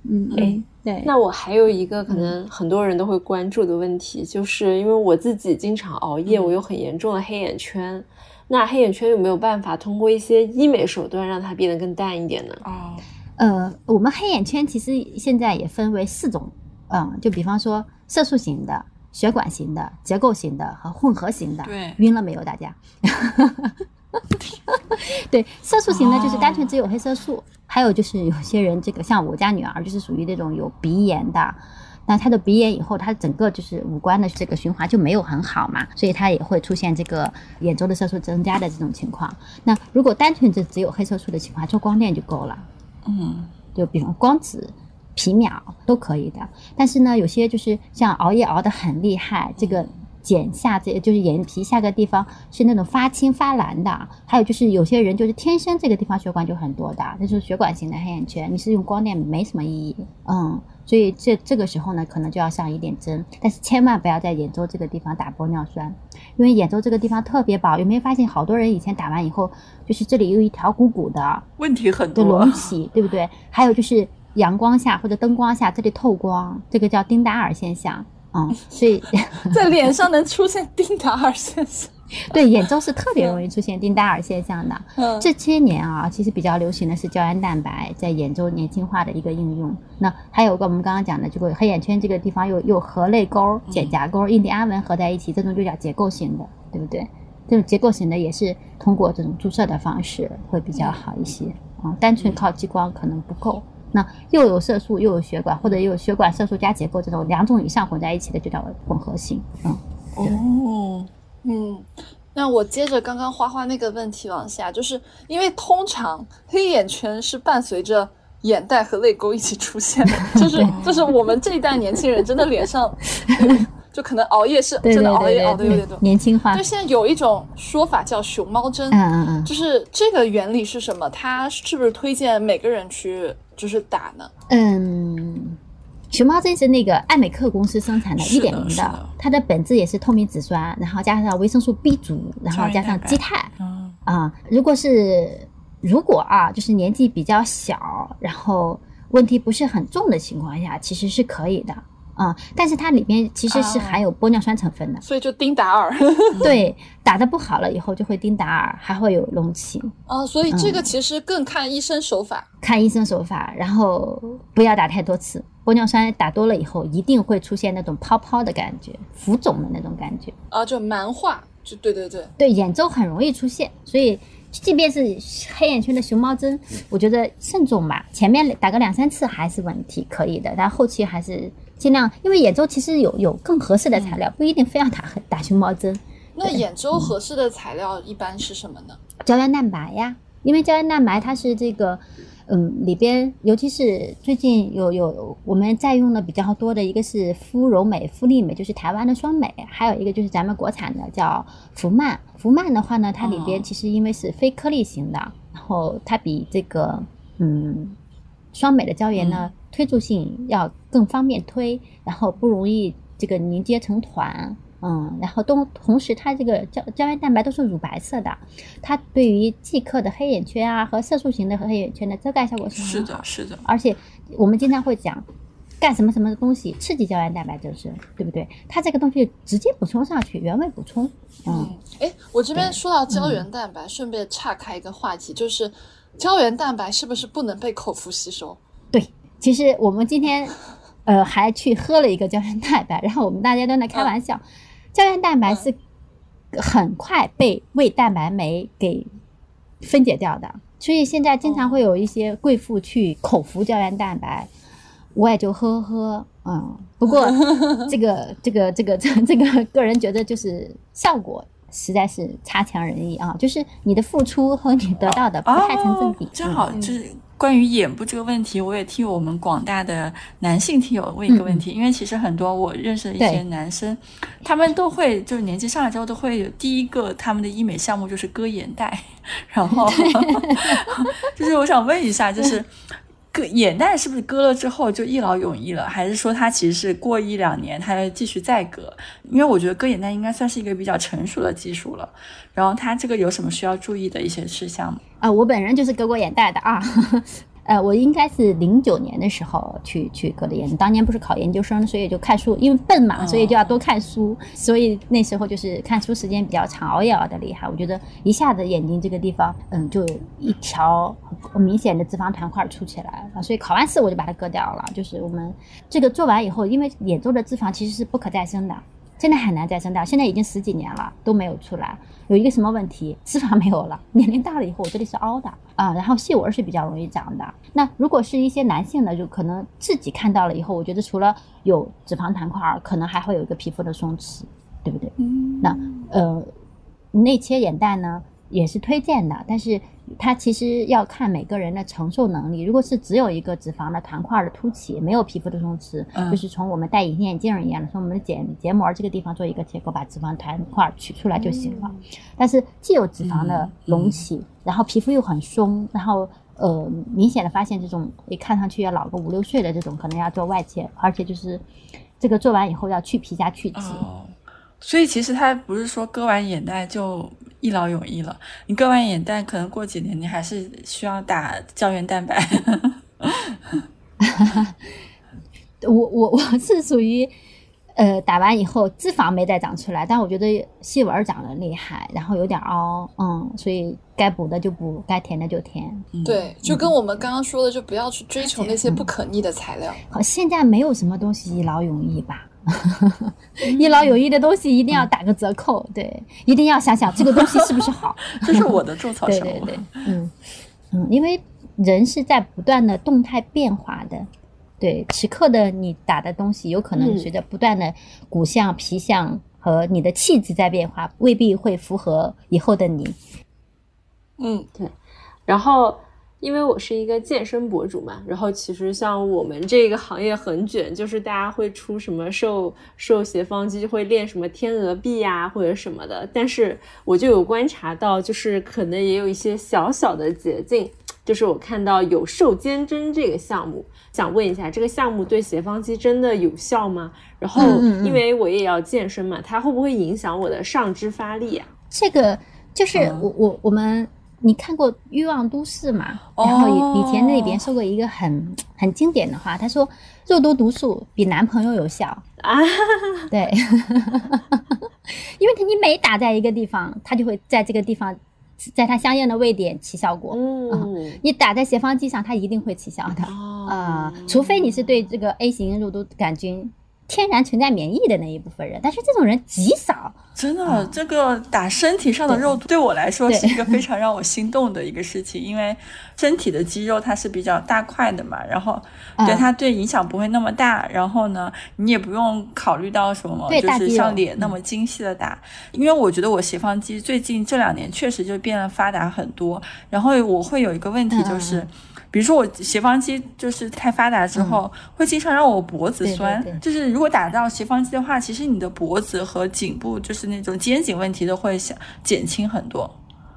嗯，对对。那我还有一个可能很多人都会关注的问题，就是因为我自己经常熬夜，我有很严重的黑眼圈。那黑眼圈有没有办法通过一些医美手段让它变得更淡一点呢？哦，呃，我们黑眼圈其实现在也分为四种，嗯，就比方说色素型的。血管型的、结构型的和混合型的，对，晕了没有？大家，对，色素型呢就是单纯只有黑色素，还有就是有些人这个像我家女儿就是属于那种有鼻炎的，那她的鼻炎以后，她整个就是五官的这个循环就没有很好嘛，所以她也会出现这个眼周的色素增加的这种情况。那如果单纯只只有黑色素的情况，做光电就够了，嗯，就比方光子。皮秒都可以的。但是呢，有些就是像熬夜熬得很厉害，这个。睑下这就是眼皮下个地方是那种发青发蓝的，还有就是有些人就是天生这个地方血管就很多的，那就是血管型的黑眼圈，你是用光电没什么意义，嗯，所以这这个时候呢，可能就要上一点针，但是千万不要在眼周这个地方打玻尿酸，因为眼周这个地方特别薄，有没有发现好多人以前打完以后，就是这里有一条鼓鼓的，问题很多，隆起，对不对？还有就是阳光下或者灯光下这里透光，这个叫丁达尔现象。嗯，所以 在脸上能出现丁达尔现象，对，眼周是特别容易出现丁达尔现象的。嗯，这些年啊，其实比较流行的是胶原蛋白在眼周年轻化的一个应用。那还有个我们刚刚讲的，这个黑眼圈这个地方有有核泪沟、睑颊沟、印第安纹合在一起，这种就叫结构型的，对不对？这种结构型的也是通过这种注射的方式会比较好一些。啊，单纯靠激光可能不够。那又有色素又有血管，或者又有血管色素加结构这种两种以上混在一起的，就叫混合型。嗯，哦，嗯，那我接着刚刚花花那个问题往下，就是因为通常黑眼圈是伴随着眼袋和泪沟一起出现的，就是 就是我们这一代年轻人真的脸上。就可能熬夜是真的熬夜熬的有点多，年轻化。就现在有一种说法叫熊猫针，嗯嗯嗯，就是这个原理是什么？它是不是推荐每个人去就是打呢？嗯，熊猫针是那个爱美克公司生产的，一点零的，它的本质也是透明质酸，然后加上维生素 B 族，然后加上肌肽。啊，如果是如果啊，就是年纪比较小，然后问题不是很重的情况下，其实是可以的。嗯，但是它里面其实是含有玻尿酸成分的，所以就丁达尔。对，打的不好了以后就会丁达尔，还会有隆起。啊，所以这个其实更看医生手法，看医生手法，然后不要打太多次。玻尿酸打多了以后，一定会出现那种泡泡的感觉，浮肿的那种感觉。啊，就蛮化，就对对对，对眼周很容易出现，所以即便是黑眼圈的熊猫针，我觉得慎重吧，前面打个两三次还是问题可以的，但后期还是。尽量，因为眼周其实有有更合适的材料，不一定非要打打熊猫针。那眼周合适的材料一般是什么呢？胶原蛋白呀，因为胶原蛋白它是这个，嗯，里边尤其是最近有有我们在用的比较多的一个是肤柔美、肤丽美，就是台湾的双美，还有一个就是咱们国产的叫福曼。福曼的话呢，它里边其实因为是非颗粒型的，然后它比这个嗯双美的胶原呢。推注性要更方便推，然后不容易这个凝结成团，嗯，然后同同时它这个胶胶原蛋白都是乳白色的，它对于即刻的黑眼圈啊和色素型的黑眼圈的遮盖效果是是的，是的。而且我们经常会讲干什么什么的东西刺激胶原蛋白增生，对不对？它这个东西直接补充上去，原位补充。嗯，哎，我这边说到胶原蛋白，顺便岔开一个话题，就是胶原蛋白是不是不能被口服吸收？对。其实我们今天，呃，还去喝了一个胶原蛋白，然后我们大家都在开玩笑，胶原蛋白是很快被胃蛋白酶给分解掉的，所以现在经常会有一些贵妇去口服胶原蛋白，我也就呵呵，嗯，不过 这个这个这个这这个个人觉得就是效果实在是差强人意啊，就是你的付出和你得到的不太成正比，正好就是。关于眼部这个问题，我也替我们广大的男性听友问一个问题，因为其实很多我认识的一些男生，他们都会就是年纪上来之后都会有第一个他们的医美项目就是割眼袋，然后 就是我想问一下，就是割眼袋是不是割了之后就一劳永逸了，还是说它其实是过一两年它要继续再割？因为我觉得割眼袋应该算是一个比较成熟的技术了，然后它这个有什么需要注意的一些事项吗？啊，我本人就是割过眼袋的啊，呃，我应该是零九年的时候去去割的眼，当年不是考研究生，所以就看书，因为笨嘛，所以就要多看书，所以那时候就是看书时间比较长，熬夜熬的厉害，我觉得一下子眼睛这个地方，嗯，就一条明显的脂肪团块出起来了，所以考完试我就把它割掉了。就是我们这个做完以后，因为眼周的脂肪其实是不可再生的。现在很难再生掉，现在已经十几年了都没有出来。有一个什么问题？脂肪没有了。年龄大了以后，我这里是凹的啊，然后细纹是比较容易长的。那如果是一些男性呢，就可能自己看到了以后，我觉得除了有脂肪弹块，可能还会有一个皮肤的松弛，对不对？嗯。那呃，内切眼袋呢？也是推荐的，但是它其实要看每个人的承受能力。如果是只有一个脂肪的团块的凸起，没有皮肤的松弛，嗯就是从我们戴隐形眼镜儿一样的，从我们的结结膜这个地方做一个切口，把脂肪团块取出来就行了。但是既有脂肪的隆起，然后皮肤又很松，然后呃明显的发现这种一看上去要老个五六岁的这种，可能要做外切，而且就是这个做完以后要去皮加去脂。哦，所以其实它不是说割完眼袋就一劳永逸了，你割完眼袋可能过几年你还是需要打胶原蛋白。我我我是属于，呃，打完以后脂肪没再长出来，但我觉得细纹长得厉害，然后有点凹，嗯，所以该补的就补，该填的就填。对，就跟我们刚刚说的，就不要去追求那些不可逆的材料。好，现在没有什么东西一劳永逸吧？一劳永逸的东西一定要打个折扣，对，一定要想想这个东西是不是好。这是我的种草 对生活。对对，嗯嗯，因为人是在不断的动态变化的，对，此刻的你打的东西，有可能嗯随着不断的骨相、皮相和你的气质在变化，未必会符合以后的你。嗯，对然后，因为我是一个健身博主嘛，然后其实像我们这个行业很卷，就是大家会出什么瘦瘦斜方肌，会练什么天鹅臂呀、或者什么的。但是我就有观察到，就是可能也有一些小小的捷径，就是我看到有瘦肩针这个项目，想问一下，这个项目对斜方肌真的有效吗？然后因为我也要健身嘛，它会不会影响我的上肢发力啊？这个就是嗯我我我们。你看过《欲望都市》吗？然后以以前那里边说过一个很很经典的话，他说：“肉毒毒素比男朋友有效。”啊，对，因为它你每打在一个地方，它就会在这个地方，在它相应的位点起效果。嗯，你打在斜方肌上，它一定会起效的哦啊、除非你是对这个 A 型肉毒杆菌天然存在免疫的那一部分人，但是这种人极少。真的，这个打身体上的肉对我来说是一个非常让我心动的一个事情，因为身体的肌肉它是比较大块的嘛，然后对嗯它对影响不会那么大，然后呢，你也不用考虑到什么，就是像脸那么精细的打，因为我觉得我斜方肌最近这两年确实就变得发达很多，然后我会有一个问题就是。嗯比如说我斜方肌就是太发达之后，会经常让我脖子对对酸。对就是如果打到斜方肌的话，其实你的脖子和颈部就是那种肩颈问题都会减减轻很多。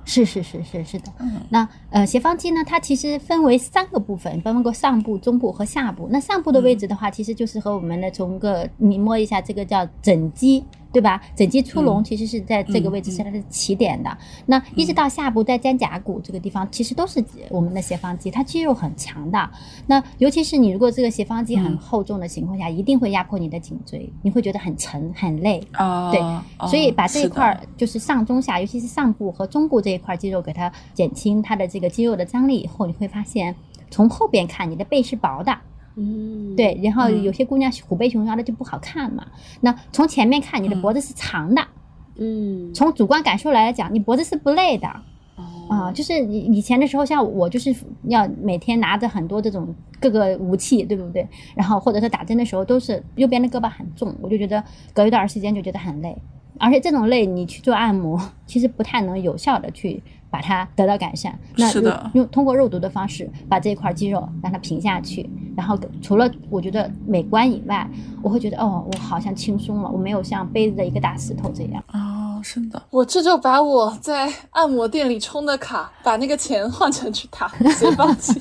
是是是是是的。嗯那呃，斜方肌呢，它其实分为三个部分，分为上部、中部和下部。那上部的位置的话，其实就是和我们的从个你摸一下，这个叫枕肌，对吧？枕肌出笼嗯其实是在这个位置是它的起点的。那一直到下部，在肩胛骨这个地方，其实都是我们的斜方肌，它肌肉很强的。那尤其是你如果这个斜方肌很嗯厚重的情况下，一定会压迫你的颈椎，你会觉得很沉很累。啊，对哦所以把这一块儿就是上中下，尤其是上部和中部这一块肌肉，给它减轻它的这个肌肉的张力以后，你会发现从后边看你的背是薄的，嗯，对，然后嗯有些姑娘虎背熊腰的就不好看嘛。那从前面看你的脖子是长的，嗯，从主观感受来讲，你脖子是不累的。哦啊、就是以以前的时候，像我就是要每天拿着很多这种各个武器，对不对？然后或者是打针的时候，都是右边的胳膊很重，我就觉得隔一段时间就觉得很累，而且这种累你去做按摩，其实不太能有效的去把它得到改善。那是的用用通过肉毒的方式把这块肌肉让它平下去，然后除了我觉得美观以外，我会觉得哦，我好像轻松了，我没有像背着一个大石头这样。哦，是的，我这就把我在按摩店里充的卡，把那个钱换成去打斜方肌。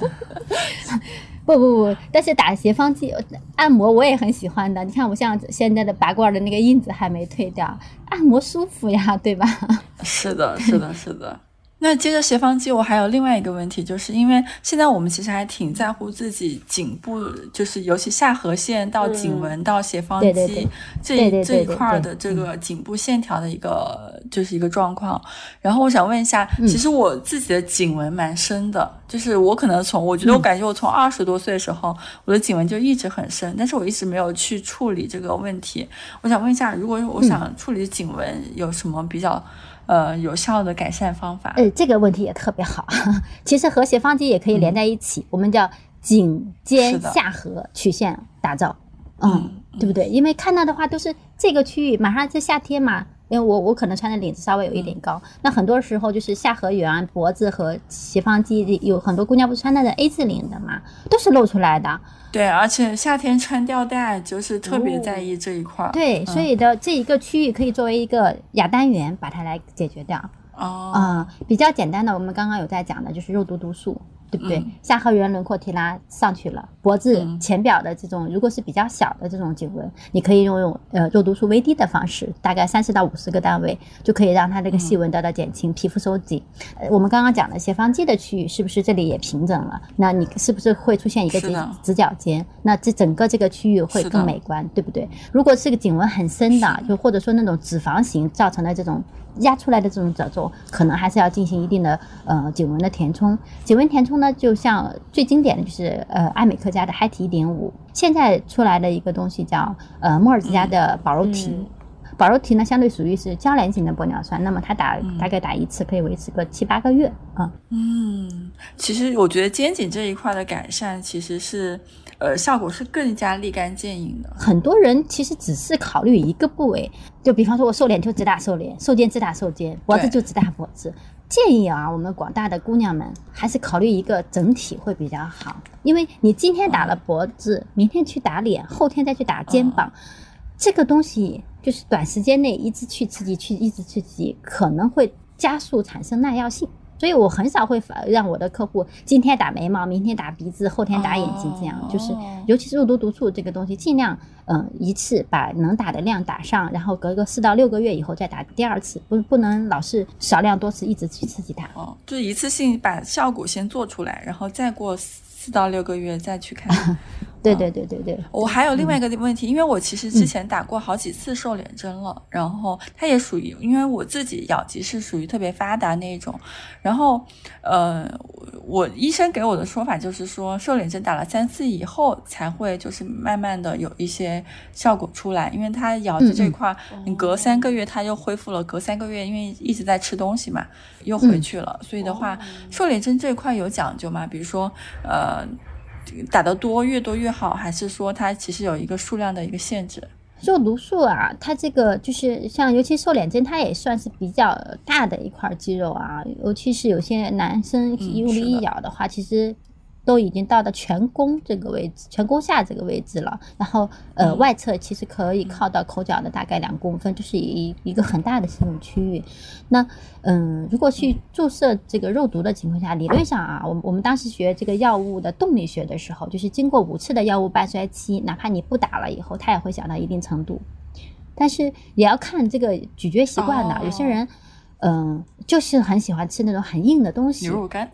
不不不，但是打斜方肌按摩我也很喜欢的。你看我像现在的拔罐的那个印子还没退掉，按摩舒服呀，对吧？是的，是的，是的。那接着斜方肌，我还有另外一个问题，就是因为现在我们其实还挺在乎自己颈部，就是尤其下颌线到颈纹到斜方肌、这这一块儿的这个颈部线条的一个就是一个状况。然后我想问一下，嗯。其实我自己的颈纹蛮深的，就是我可能从我觉得我感觉我从二十多岁的时候，我的颈纹就一直很深，但是我一直没有去处理这个问题。我想问一下，如果我想处理颈纹，有什么比较呃有效的改善方法？呃，这个问题也特别好，其实和斜方肌也可以连在一起，我们叫颈肩下颌曲线打造，嗯，对不对？因为看到的话都是这个区域，马上就夏天嘛，因为我我可能穿的领子稍微有一点高，那很多时候就是下颌缘、脖子和斜方肌有很多姑娘不是穿那个 A 字领的嘛，都是露出来的。对，而且夏天穿吊带就是特别在意这一块儿。对，所以的这一个区域可以作为一个亚单元把它来解决掉。哦，啊、比较简单的，我们刚刚有在讲的就是肉毒毒素，对不对？嗯下颌缘轮廓提拉上去了，脖子嗯前表的这种，如果是比较小的这种颈纹，你可以用用呃肉毒素微滴的方式，大概三十到五十个单位，就可以让它这个嗯细纹得到减轻，皮肤收紧。呃，我们刚刚讲的斜方肌的区域，是不是这里也平整了？那你是不是会出现一个直直角肩？那这整个这个区域会更美观，对不对？如果是个颈纹很深的，就或者说那种脂肪型造成的这种压出来的这种褶皱，可能还是要进行一定的呃颈纹的填充。颈纹填充呢，就像最经典的就是呃爱美克家的 Hi T 一点五，现在出来的一个东西叫呃莫尔兹家的保柔提。嗯保柔提呢，相对属于是胶联型的玻尿酸，那么它打大概打一次可以维持个七八个月啊、嗯，其实我觉得肩颈这一块的改善其实是，呃，效果是更加立竿见影的。很多人其实只是考虑一个部位，就比方说我瘦脸就只打瘦脸，瘦肩只打瘦肩，脖子就只打脖子。建议啊，我们广大的姑娘们还是考虑一个整体会比较好，因为你今天打了脖子，明天去打脸，后天再去打肩膀，这个东西就是短时间内一直去刺激，去一直刺激，可能会加速产生耐药性。所以我很少会反让我的客户今天打眉毛，明天打鼻子，后天打眼睛，这样、哦就是，尤其是肉毒毒素这个东西，尽量嗯、呃一次把能打的量打上，然后隔个四到六个月以后再打第二次，不不能老是少量多次一直去刺激它。哦，就一次性把效果先做出来，然后再过四到六个月再去看。对对对对对，我还有另外一个问题，因为我其实之前打过好几次瘦脸针了，然后它也属于，因为我自己咬肌是属于特别发达那一种，然后呃，我我医生给我的说法就是说，瘦脸针打了三次以后才会就是慢慢的有一些效果出来，因为它咬肌这一块，你隔三个月它又恢复了，隔三个月因为一直在吃东西嘛，又回去了，所以的话，瘦脸针这一块有讲究嘛？比如说呃。打得多越多越好，还是说它其实有一个数量的一个限制？肉毒素啊，它这个就是像，尤其瘦脸针，它也算是比较大的一块肌肉啊。尤其是有些男生用力一咬的话，其实都已经到了颧弓这个位置，颧弓下这个位置了。然后呃，嗯外侧其实可以靠到口角的大概两公分，就是一一个很大的这种区域。那嗯，如果去注射这个肉毒的情况下，理论上啊，我们我们当时学这个药物的动力学的时候，就是经过五次的药物半衰期，哪怕你不打了以后，它也会小到一定程度。但是也要看这个咀嚼习惯的，哦有些人。嗯，就是很喜欢吃那种很硬的东西，牛肉干，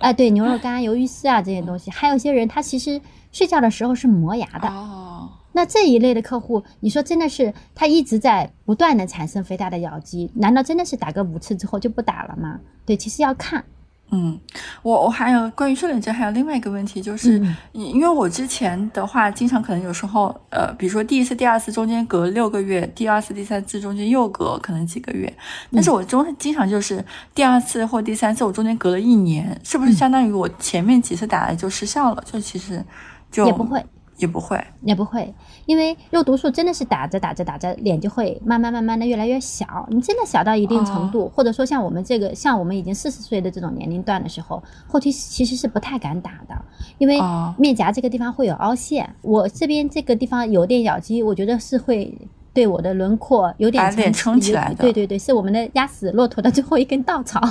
哎，对，牛肉干、鱿鱼丝啊这些东西，还有一些人他其实睡觉的时候是磨牙的，哦，那这一类的客户，你说真的是他一直在不断的产生肥大的咬肌，难道真的是打个五次之后就不打了吗？对，其实要看，嗯，我我还有关于瘦脸针还有另外一个问题，就是嗯。因因为我之前的话，经常可能有时候呃，比如说第一次、第二次中间隔六个月，第二次、第三次中间又隔可能几个月，但嗯是我中经常就是第二次或第三次我中间隔了一年，是不嗯。是相当于我前面几次打的就失效了？就其实就也不会，也不会，也不会，因为肉毒素真的是打着打着打着，脸就会慢慢慢慢的越来越小。你真的小到一定程度，或者说像我们这个，像我们已经四十岁的这种年龄段的时候，后期其实是不太敢打的，因为哦面颊这个地方会有凹陷，我这边这个地方有点咬肌，我觉得是会。对我的轮廓有点把脸撑起来的对对对，是我们的压死骆驼的最后一根稻草。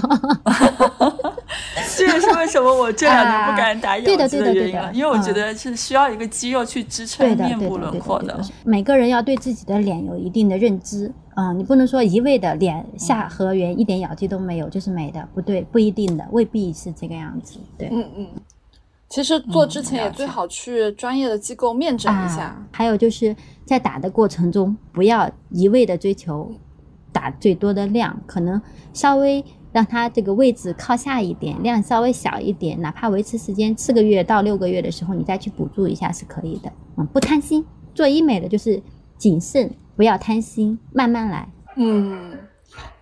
这也是为什么我这两年不敢打咬对的肌对的对的原因了，因为我觉嗯得是需要一个肌肉去支撑面部对，对，轮廓的。。每个人要对自己的脸有一定的认知啊、你不能说一味的脸下颌缘一点咬肌都没有就是美的，不对，不一定的，未必是这个样子。对，嗯嗯。其实做之嗯前也最好去专业的机构面诊一下。啊。还有就是在打的过程中，不要一味的追求打最多的量，可能稍微让它这个位置靠下一点，量稍微小一点，哪怕维持时间四个月到六个月的时候，你再去补助一下是可以的。嗯，不贪心，做医美的就是谨慎，不要贪心，慢慢来。嗯，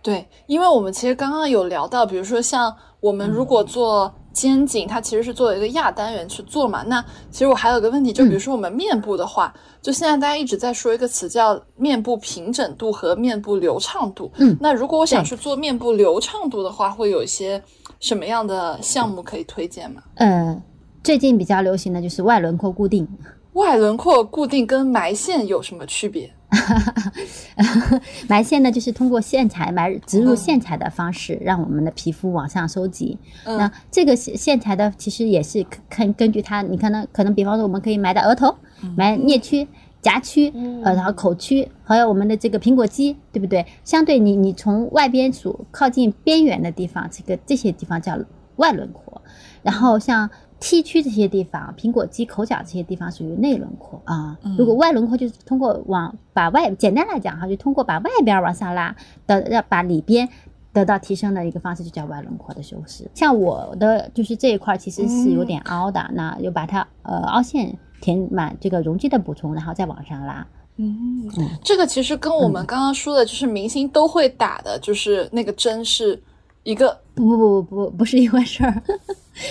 对，因为我们其实刚刚有聊到，比如说像我们如果做肩颈，它其实是作为一个亚单元去做嘛。那其实我还有个问题，就比如说我们面部的话，就现在大家一直在说一个词叫面部平整度和面部流畅度。嗯那如果我想去做面部流畅度的话，会有一些什么样的项目可以推荐吗？嗯，最近比较流行的就是外轮廓固定。外轮廓固定跟埋线有什么区别？埋线呢，就是通过线材埋植入嗯线材的方式，让我们的皮肤往上收集。嗯那这个线线材的其实也是根根据它，你可能可能比方说我们可以埋在额头，埋颞区。颊区，呃，然后口区，还有我们的这个苹果肌，对不对？相对你，你从外边数靠近边缘的地方，这个这些地方叫外轮廓，然后像 T 区这些地方，苹果肌、口角这些地方属于内轮廓啊。如果外轮廓就是通过往把外，简单来讲哈，就通过把外边往上拉的，要把里边得到提升的一个方式，就叫外轮廓的修饰。像我的就是这一块其实是有点凹的，那就把它呃凹陷填满这个容积的补充，然后再往上拉。嗯，这个其实跟我们刚刚说的，就是明星都会打的，就是那个针是一个不不不不不不是一回事儿，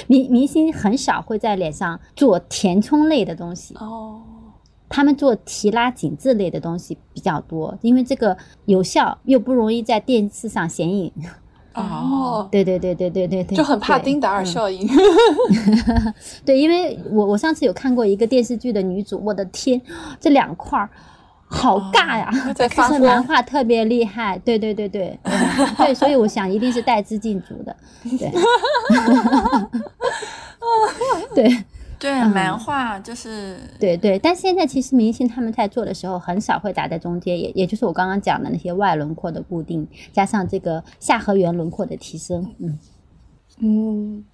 明明星很少会在脸上做填充类的东西。哦，他们做提拉紧致类的东西比较多，因为这个有效又不容易在电视上显影。哦，对对对对对对对，就很怕丁达尔嗯效应。对，因为我我上次有看过一个电视剧的女主，我的天，这两块儿好尬呀！在就发是漫光，画特别厉害，对对对对，嗯对，所以我想一定是带资进组的，对，对 对，嗯漫画就是对对。但现在其实明星他们在做的时候，很少会打在中间，也也就是我刚刚讲的那些外轮廓的固定，加上这个下颌缘轮廓的提升，嗯嗯，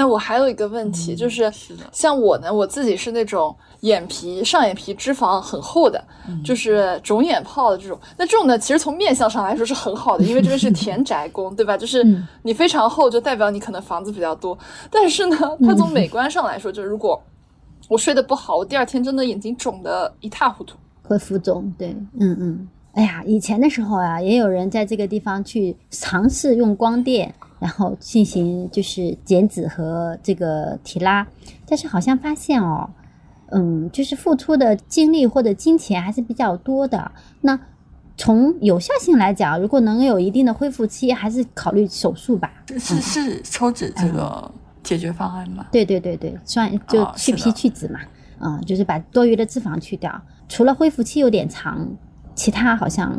那我还有一个问题，就是是像我呢，我自己是那种眼皮上眼皮脂肪很厚的，就是肿眼泡的这种。那这种呢，其实从面相上来说是很好的，因为这边是 田宅宫，对吧？就是嗯你非常厚，就代表你可能房子比较多。但是呢，它从美观上来说，就是如果我睡得不好，我第二天真的眼睛肿得一塌糊涂。会浮肿，对，嗯嗯。哎呀，以前的时候啊，也有人在这个地方去尝试用光电，然后进行就是减脂和这个提拉，但是好像发现哦，嗯，就是付出的精力或者金钱还是比较多的。那从有效性来讲，如果能有一定的恢复期，还是考虑手术吧。是是是抽脂这个解决方案吗？对对对对，算就哦去皮去脂嘛，嗯，就是把多余的脂肪去掉。除了恢复期有点长，其他好像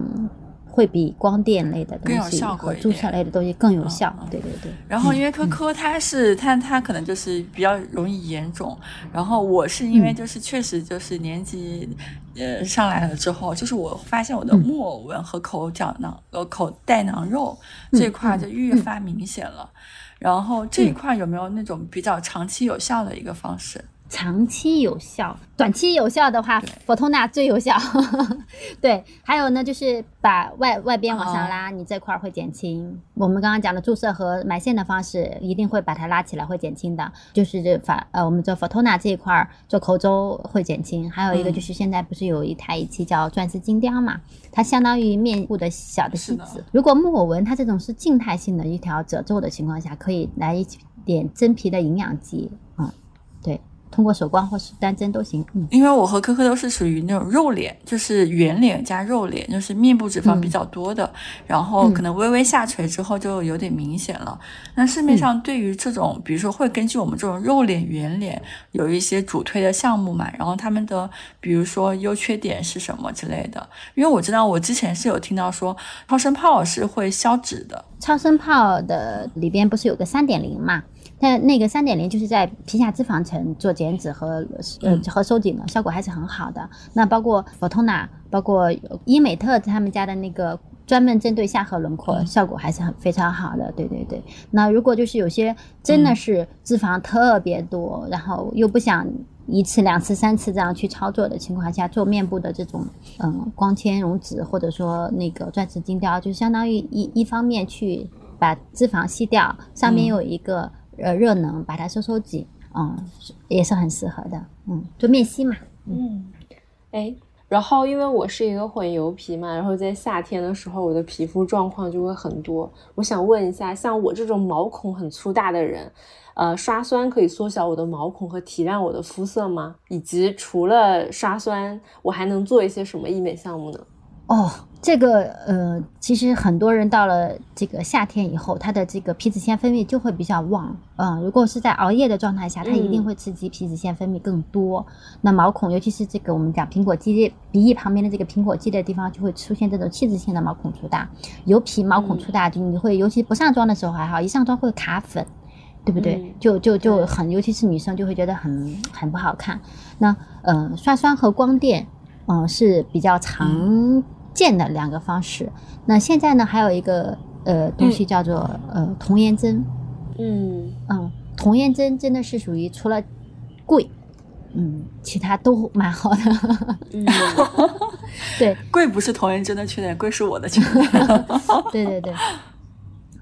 会比光电类的更有东西效果注射类的东西更有嗯效。嗯对对对，然后因为科科它是它它可能就是比较容易眼肿，然后我是因为嗯就是确实就是年纪呃上来了之后，就是我发现我的嗯木偶纹和口角囊呃口袋囊肉嗯这块就越发明显了。然后这一块有没有那种比较长期有效的一个方式？长期有效，短期有效的话对，Fotona 最有效。对，还有呢，就是把外外边往上哦拉，你这块儿会减轻。我们刚刚讲的注射和埋线的方式，一定会把它拉起来，会减轻的。就是这法呃，我们做 Fotona 这一块儿做口周会减轻。还有一个嗯就是现在不是有一台仪器叫钻石金雕嘛，它相当于面部的小的细子。如果木偶纹它这种是静态性的一条褶皱的情况下，可以来一点真皮的营养剂，嗯，对。通过手光或是单针都行。嗯，因为我和科科都是属于那种肉脸，就是圆脸加肉脸，就是面部脂肪比较多的，然后可能微微下垂之后就有点明显了。那市面上对于这种，比如说会根据我们这种肉脸、圆脸有一些主推的项目嘛，然后他们的比如说优缺点是什么之类的。因为我知道我之前是有听到说超声炮是会消脂的，超声炮的里边不是有个三点零嘛？那那个三点零就是在皮下脂肪层做减脂和呃嗯和收紧的效果还是很好的。那包括 Fotona，包括伊美特他们家的那个专门针对下颌轮廓，嗯效果还是很非常好的。对对对。那如果就是有些真的是脂肪特别多，然后又不想一次、两次、三次这样去操作的情况下，做面部的这种嗯光纤溶脂或者说那个钻石精雕，就相当于一一方面去把脂肪吸掉，上面嗯有一个、呃热能把它收收紧，嗯，也是很适合的。嗯，做面吸嘛，嗯，哎，然后因为我是一个混油皮嘛，然后在夏天的时候，我的皮肤状况就会很多。我想问一下，像我这种毛孔很粗大的人，呃，刷酸可以缩小我的毛孔和提亮我的肤色吗？以及除了刷酸，我还能做一些什么医美项目呢？哦，这个呃，其实很多人到了这个夏天以后，他的这个皮脂腺分泌就会比较旺。嗯，如果是在熬夜的状态下，它一定会刺激皮脂腺分泌更多。那毛孔，尤其是这个我们讲苹果肌鼻翼旁边的这个苹果肌的地方，就会出现这种器质性的毛孔粗大。油皮毛孔粗大，就你会尤其不上妆的时候还好，一上妆会卡粉，对不对？就就就很，尤其是女生就会觉得很很不好看。那呃，刷酸和光电，嗯，是比较常。见的两个方式，那现在呢还有一个呃东西叫做呃童颜针，嗯。嗯，童颜针真的是属于除了贵，嗯，其他都蛮好的，嗯，对，贵不是童颜针的缺点，贵是我的缺点，对对对，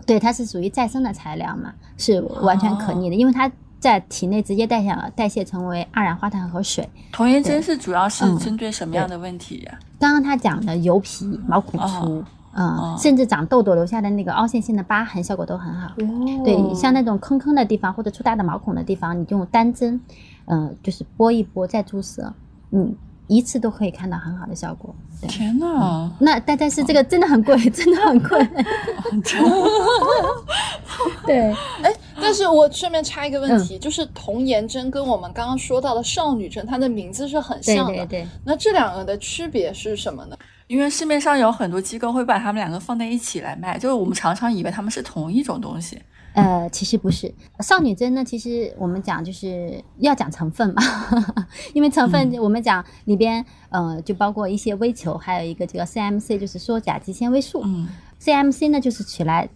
对，它是属于再生的材料嘛，是完全可逆的，因为它。在体内直接代谢了，代谢成为二氧化碳和水。童颜针是主要是针对什么样的问题呀？刚刚他讲的油皮、毛孔粗，嗯，甚至长痘痘留下的那个凹陷性的疤痕，效果都很好。对，像那种坑坑的地方或者粗大的毛孔的地方，你就用单针，嗯，就是拨一拨再注射，嗯，一次都可以看到很好的效果。天哪！那但但是这个真的很贵，真的很贵。对，哎。但是我顺便插一个问题，就是童颜针跟我们刚刚说到的少女针，它的名字是很像的。对对对。那这两个的区别是什么呢？因为市面上有很多机构会把它们两个放在一起来卖，就是我们常常以为它们是同一种东西。呃，其实不是。少女针呢，其实我们讲就是要讲成分嘛，因为成分我们讲里边，呃，就包括一些微球，还有一个这个 CMC，就是说甲基纤维素。嗯。CMC 呢，就是起来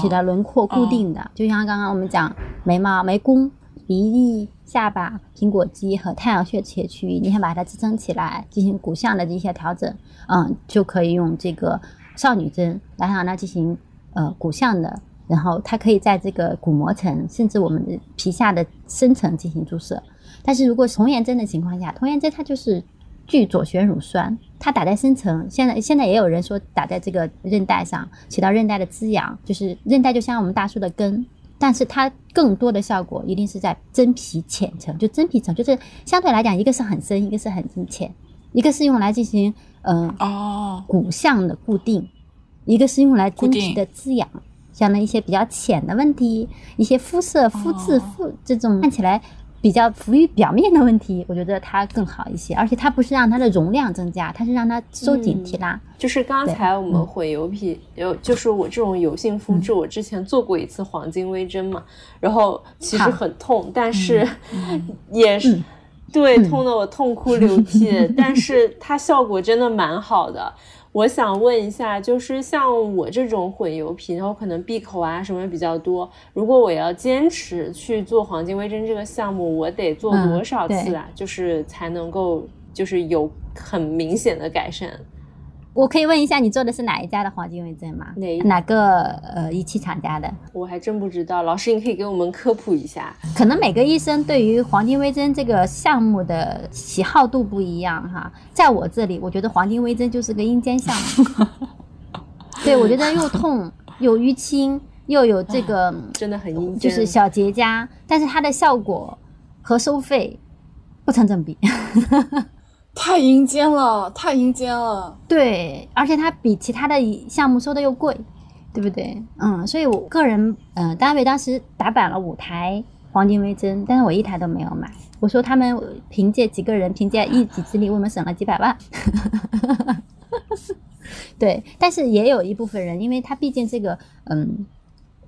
起来轮廓固定的，就像刚刚我们讲眉毛、眉弓、鼻翼、下巴、苹果肌和太阳穴这些区域，你想把它支撑起来，进行骨相的一些调整，嗯，就可以用这个少女针来让它进行呃骨相的，然后它可以在这个骨膜层甚至我们的皮下的深层进行注射。但是如果童颜针的情况下，童颜针它就是聚左旋乳酸。它打在深层，现在现在也有人说打在这个韧带上，起到韧带的滋养，就是韧带就像我们大树的根，但是它更多的效果一定是在真皮浅层，就真皮层，就是相对来讲，一个是很深，一个是很浅，一个是用来进行嗯哦骨相的固定，一个是用来真皮的滋养，像那一些比较浅的问题，一些肤色、肤质、肤这种看起来。比较浮于表面的问题，我觉得它更好一些，而且它不是让它的容量增加，它是让它收紧提拉。就是刚才我们混油皮，有就是我这种油性肤质，我之前做过一次黄金微针嘛，然后其实很痛，但是 也是对痛的我痛哭流涕，但是它效果真的蛮好的。我想问一下，就是像我这种混油皮，然后可能闭口啊什么比较多，如果我要坚持去做黄金微针这个项目，我得做多少次啊？就是才能够就是有很明显的改善。我可以问一下，你做的是哪一家的黄金微针吗？哪哪个呃仪器厂家的？我还真不知道，老师你可以给我们科普一下。可能每个医生对于黄金微针这个项目的喜好度不一样哈。在我这里，我觉得黄金微针就是个阴间项目。对，我觉得又痛又淤青，又有这个 真的很阴间，就是小结痂，但是它的效果和收费不成正比。太阴间了，太阴间了。对，而且它比其他的项目收的又贵，对不对？嗯，所以我个人，嗯，单位当时打板了五台黄金微针，但是我一台都没有买。我说他们凭借几个人，凭借一己之力，为我们省了几百万。对，但是也有一部分人，因为他毕竟这个，嗯，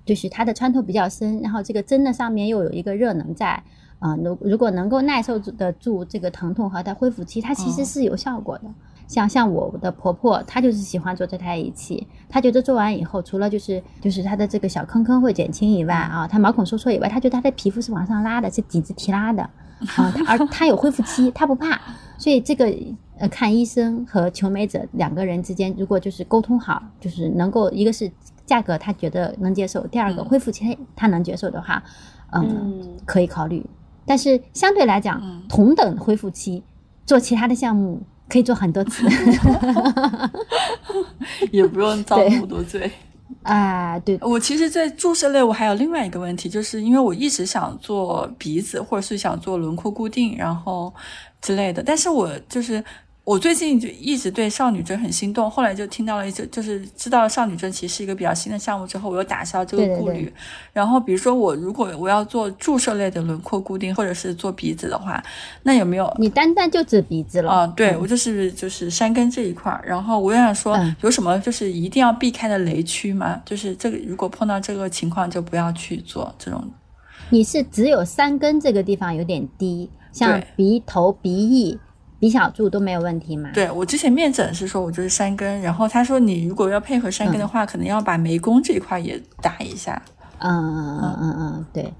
就是它的穿透比较深，然后这个针的上面又有一个热能在。啊，如如果能够耐受得住这个疼痛和它恢复期，它其实是有效果的。像像我的婆婆，她就是喜欢做这台仪器，她觉得做完以后，除了就是就是她的这个小坑坑会减轻以外啊，她毛孔收缩以外，她觉得她的皮肤是往上拉的，是紧致提拉的 啊。而她有恢复期，她不怕。所以这个呃，看医生和求美者两个人之间，如果就是沟通好，就是能够一个是价格她觉得能接受，第二个恢复期她能接受的话，嗯，可以考虑。但是相对来讲，同等恢复期做其他的项目可以做很多次。也不用遭那么多罪。啊，对，我其实，在注射类，我还有另外一个问题，就是因为我一直想做鼻子，或者是想做轮廓固定，然后之类的，但是我就是。我最近就一直对少女针很心动，后来就听到了一些，就是知道少女针其实是一个比较新的项目之后，我又打消这个顾虑。然后比如说我如果我要做注射类的轮廓固定，或者是做鼻子的话，那有没有？你单单就指鼻子了？啊，对，我就是就是山根这一块儿。然后我又想说，有什么就是一定要避开的雷区吗？就是这个如果碰到这个情况就不要去做这种。你是只有山根这个地方有点低，像鼻头、鼻翼。鼻小柱都没有问题吗？对我之前面诊是说我就是山根，然后他说你如果要配合山根的话，可能要把眉弓这一块也打一下。嗯嗯嗯嗯嗯，对，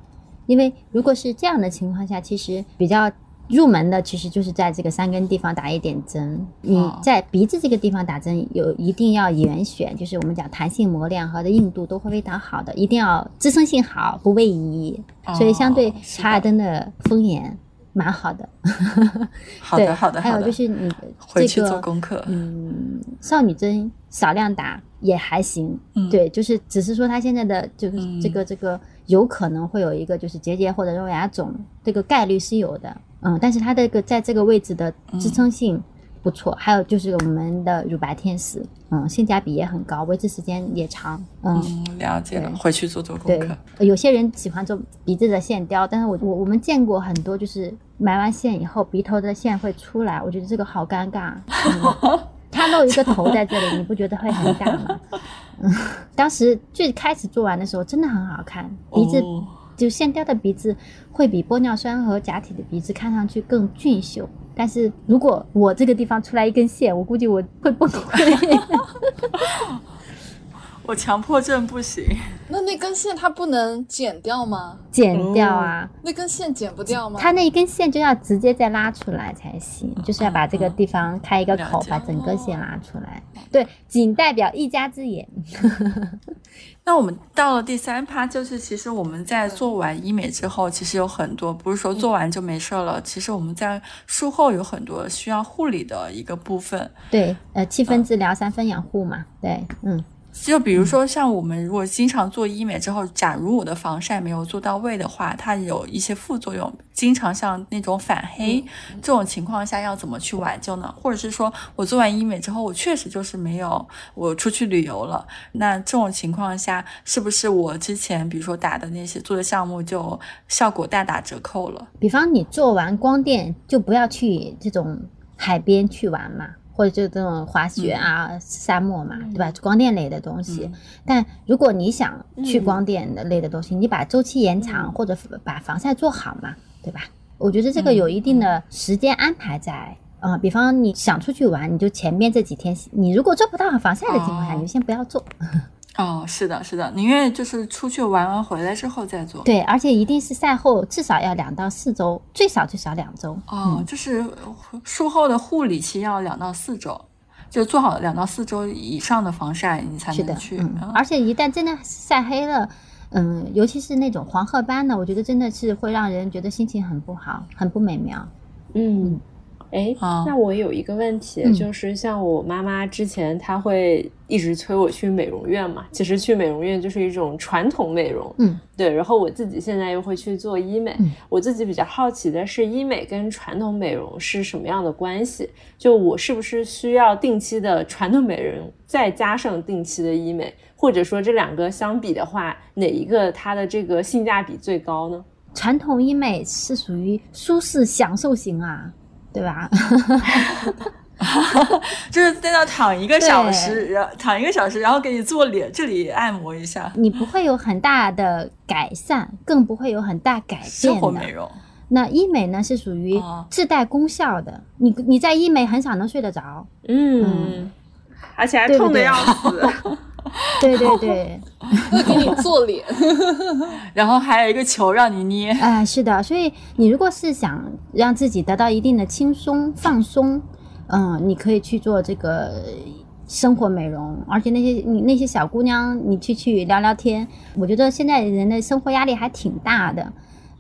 因为如果是这样的情况下，其实比较入门的其实就是在这个山根地方打一点针。你在鼻子这个地方打针，有一定要严选，就是我们讲弹性模量和的硬度都会非常好的，一定要支撑性好，不位移。所以相对查尔登的风眼。蛮好的，好的好的，还有就是你回去做功课，嗯，少女针少量打也还行，对，就是只是说他现在的就是这个这个有可能会有一个就是结节或者肉芽肿，这个概率是有的，嗯，但是它这个在这个位置的支撑性。不错，还有就是我们的乳白天使，嗯，性价比也很高，维持时间也长，嗯，了解了，回去做做功课。有些人喜欢做鼻子的线雕，但是我我我们见过很多，就是埋完线以后鼻头的线会出来，我觉得这个好尴尬，他露一个头在这里，你不觉得会很尬吗？嗯，当时最开始做完的时候真的很好看，鼻子就线雕的鼻子会比玻尿酸和假体的鼻子看上去更俊秀。但是如果我这个地方出来一根线，我估计我会崩溃。我强迫症不行。那那根线它不能剪掉吗？剪掉啊！那根线剪不掉吗？它那一根线就要直接再拉出来才行，就是要把这个地方开一个口，把整个线拉出来。对，仅代表一家之言。那我们到了第三趴，就是其实我们在做完医美之后，其实有很多不是说做完就没事了，其实我们在术后有很多需要护理的一个部分。对，呃，七分治疗，三分养护嘛。对，嗯。就比如说，像我们如果经常做医美之后，假如我的防晒没有做到位的话，它有一些副作用，经常像那种反黑这种情况下，要怎么去挽救呢？或者是说我做完医美之后，我确实就是没有我出去旅游了，那这种情况下，是不是我之前比如说打的那些做的项目就效果大打折扣了？比方你做完光电，就不要去这种海边去玩嘛。或者就这种滑雪啊、沙漠嘛，对吧？光电类的东西。但如果你想去光电的类的东西，你把周期延长，或者把防晒做好嘛，对吧？我觉得这个有一定的时间安排在。啊，比方你想出去玩，你就前面这几天，你如果做不到防晒的情况下，你就先不要做。哦，是的，是的，宁愿就是出去玩完回来之后再做。对，而且一定是赛后至少要两到四周，最少最少两周。哦，就是术后的护理期要两到四周，就做好两到四周以上的防晒，你才能去。而且一旦真的晒黑了，嗯，尤其是那种黄褐斑呢，我觉得真的是会让人觉得心情很不好，很不美妙。嗯。哎，那我有一个问题，就是像我妈妈之前，她会一直催我去美容院嘛。其实去美容院就是一种传统美容，嗯，对。然后我自己现在又会去做医美，我自己比较好奇的是，医美跟传统美容是什么样的关系？就我是不是需要定期的传统美容，再加上定期的医美，或者说这两个相比的话，哪一个它的这个性价比最高呢？传统医美是属于舒适享受型啊。对吧？就是在那躺一个小时，然躺一个小时，然后给你做脸这里按摩一下，你不会有很大的改善，更不会有很大改变的。生活美容。那医美呢，是属于自带功效的。你你在医美很少能睡得着，嗯，而且还痛的要死。对 对 对，对对 给你做脸，然后还有一个球让你捏。哎，是的，所以你如果是想让自己得到一定的轻松放松，嗯，你可以去做这个生活美容，而且那些你那些小姑娘，你去去聊聊天，我觉得现在人的生活压力还挺大的。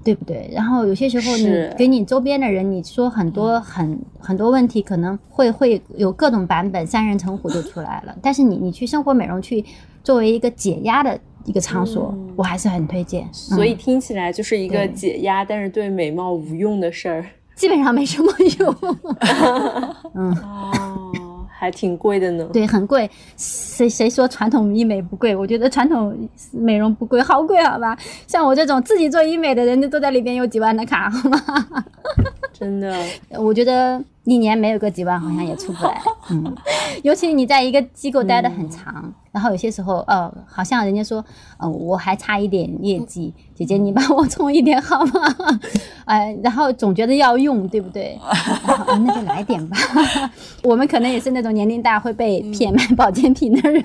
对不对？然后有些时候你给你周边的人，你说很多很很多问题，可能会会有各种版本，三人成虎就出来了。但是你你去生活美容去作为一个解压的一个场所，嗯我还是很推荐。嗯所以听起来就是一个解压，但是对美貌无用的事儿。基本上没什么用。嗯，哦，还挺贵的呢。对，很贵。谁谁说传统医美不贵？我觉得传统美容不贵，好贵，好吧？像我这种自己做医美的人，都在里边有几万的卡，好吗？真的，我觉得一年没有个几万，好像也出不来。嗯，尤其你在一个机构待的很长，然后有些时候，哦，好像人家说，呃，我还差一点业绩，姐姐你帮我充一点好吗？呃，然后总觉得要用，对不对？那就来点吧。我们可能也是那种年龄大会被骗买保健品的人。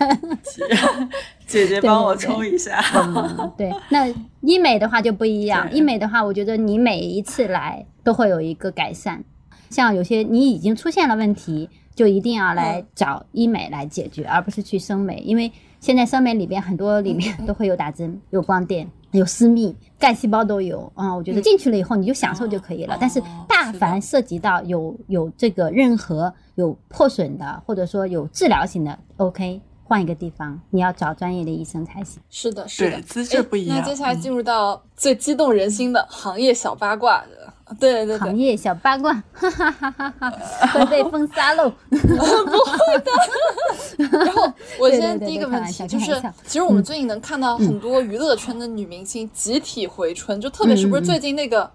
姐姐帮我对对冲一下。嗯，对，那医美的话就不一样。医美的话，我觉得你每一次来都会有一个改善。像有些你已经出现了问题，就一定要来找医美来解决，而不是去生美。因为现在生美里边很多里面都会有打针、有光电、有私密、干细胞都有啊、我觉得进去了以后你就享受就可以了。但是大凡涉及到有有这个任何有破损的，或者说有治疗型的，OK。换一个地方，你要找专业的医生才行。是的，是的对，资质不一样那接下来进入到最激动人心的行业小八卦，对对对，行业小八卦，哈哈哈哈哈，会被封杀喽！不会的然后我对对对现在第一个问题就是其实我们最近能看到很多娱乐圈的女明星集体回春，就特别是不是最近那个，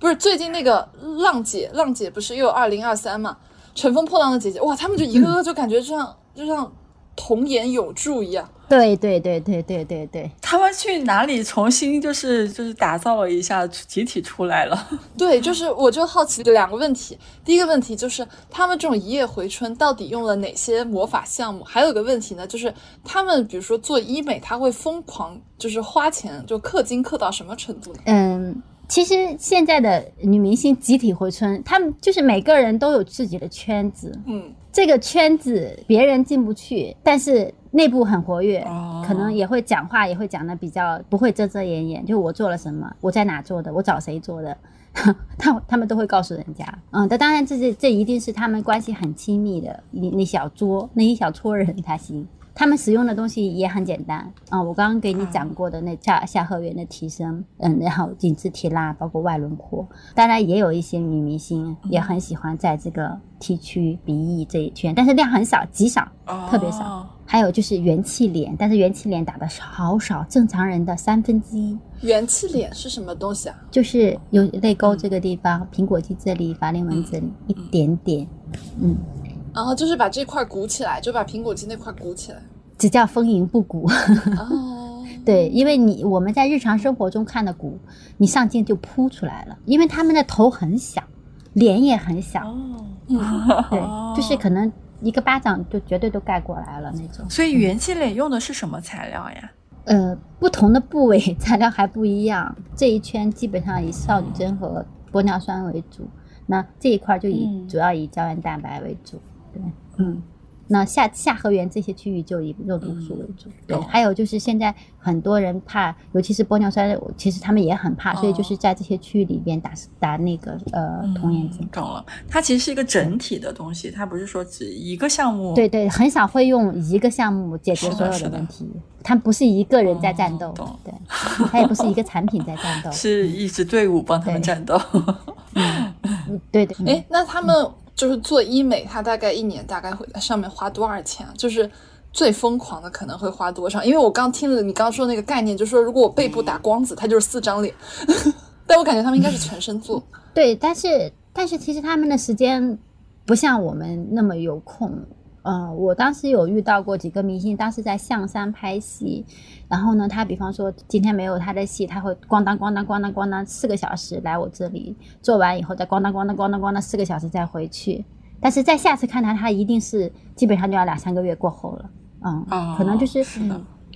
不是最近那个浪姐，浪姐不是又有二零二三嘛？乘风破浪的姐姐，哇，她们就一个个就感觉就像就像童颜有助一样。对对对对对对对，他们去哪里重新就是就是打造了一下，集体出来了。对，就是我就好奇两个问题。第一个问题就是他们这种一夜回春到底用了哪些魔法项目？还有一个问题呢，就是他们比如说做医美，他会疯狂就是花钱，就氪金氪到什么程度呢？嗯，其实现在的女明星集体回春，她们就是每个人都有自己的圈子，嗯，这个圈子别人进不去，但是内部很活跃，哦可能也会讲话，也会讲的比较不会遮遮掩掩。就我做了什么，我在哪做的，我找谁做的，他他们都会告诉人家。嗯，但当然这这这一定是他们关系很亲密的那那小撮那一小撮人才行。他们使用的东西也很简单。啊、我刚刚给你讲过的那下下颌缘的提升，嗯，然后紧致提拉，包括外轮廓，当然也有一些女明星也很喜欢在这个 T 区、鼻翼这一圈，但是量很少，极少，特别少。哦还有就是元气脸，但是元气脸打的好少，正常人的三分之一，元气脸是什么东西啊？就是有泪沟这个地方、苹果肌这里、法令纹这里、一点点，嗯，然后就是把这块鼓起来，就把苹果肌那块鼓起来。只叫丰盈不鼓。哦，对，因为你我们在日常生活中看的鼓，你上镜就扑出来了，因为他们的头很小，脸也很小，哦，对，就是可能一个巴掌就绝对都盖过来了那种。所以元气脸用的是什么材料呀？呃，不同的部位 材料还不一样，这一圈基本上以少女针和玻尿酸为主，那这一块就以、嗯主要以胶原蛋白为主，对，嗯。那下下颌缘这些区域就以肉毒素为主，对，还有就是现在很多人怕，尤其是玻尿酸，其实他们也很怕，所以就是在这些区域里边打打那个呃童颜针。懂了，它其实是一个整体的东西，它不是说只一个项目。对对，很少会用一个项目解决所有的的问题，它不是一个人在战斗，哦对，它也不是一个产品在战斗，是一支队伍帮他们战斗。嗯，对 对，哎，那他们就是做医美，他大概一年大概会在上面花多少钱？就是最疯狂的可能会花多少？因为我刚听了你刚说那个概念，就是说如果我背部打光子，它就是四张脸，但我感觉他们应该是全身做。对，但是但是其实他们的时间不像我们那么有空。嗯、我当时有遇到过几个明星，当时在象山拍戏，然后呢，他比方说今天没有他的戏，他会咣当咣当咣当咣当四个小时来我这里做完以后，再咣当咣当咣当咣当四个小时再回去。但是在下次看他，他一定是基本上就要两三个月过后了。嗯，哦可能就是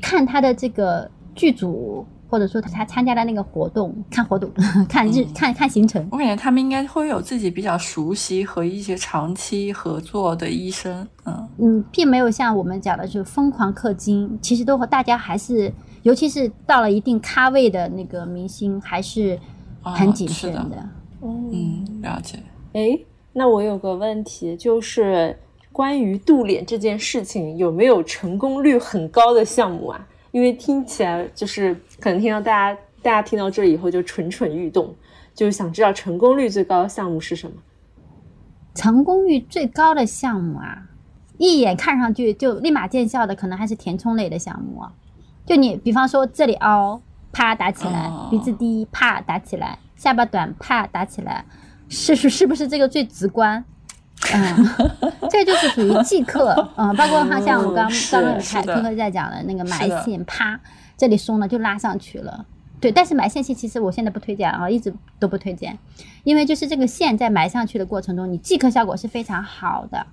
看他的这个剧组，或者说他参加的那个活动，看活动，看日、看看行程。我感觉他们应该会有自己比较熟悉和一些长期合作的医生。嗯，嗯，并没有像我们讲的就是疯狂氪金，其实都和大家还是，尤其是到了一定咖位的那个明星，还是很谨慎的。嗯，了解。哎，那我有个问题，就是关于镀脸这件事情，有没有成功率很高的项目啊？因为听起来就是可能听到大家大家听到这以后就蠢蠢欲动，就是想知道成功率最高的项目是什么？成功率最高的项目啊，一眼看上去就立马见效的，可能还是填充类的项目。就你比方说这里凹，啪打起来；鼻子低，啪打起来；下巴短，啪打起来。是是是不是这个最直观？嗯，这就是属于 即刻，嗯，包括它像我刚刚刚有开科科在讲的那个埋线，啪，这里松了就拉上去了。对，但是埋线器其实我现在不推荐啊，一直都不推荐，因为就是这个线在埋上去的过程中，你即刻效果是非常好的，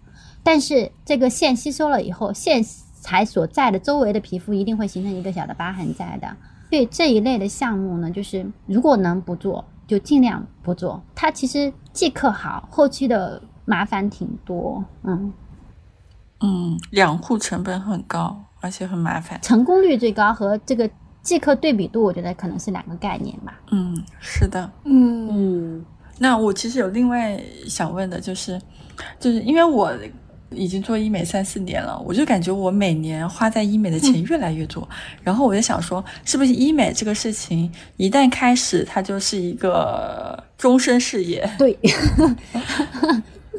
但是这个线吸收了以后，线材所在的周围的皮肤一定会形成一个小的疤痕在的。所以这一类的项目呢，就是如果能不做，就尽量不做。它其实即刻好，后期的麻烦挺多。嗯嗯，养护成本很高，而且很麻烦。成功率最高和这个。即刻对比度，我觉得可能是两个概念吧。嗯，是的，嗯嗯。那我其实有另外想问的，就是，就是因为我已经做医美三四年了，我就感觉我每年花在医美的钱越来越多。然后我就想说，是不是医美这个事情一旦开始，它就是一个终身事业？对。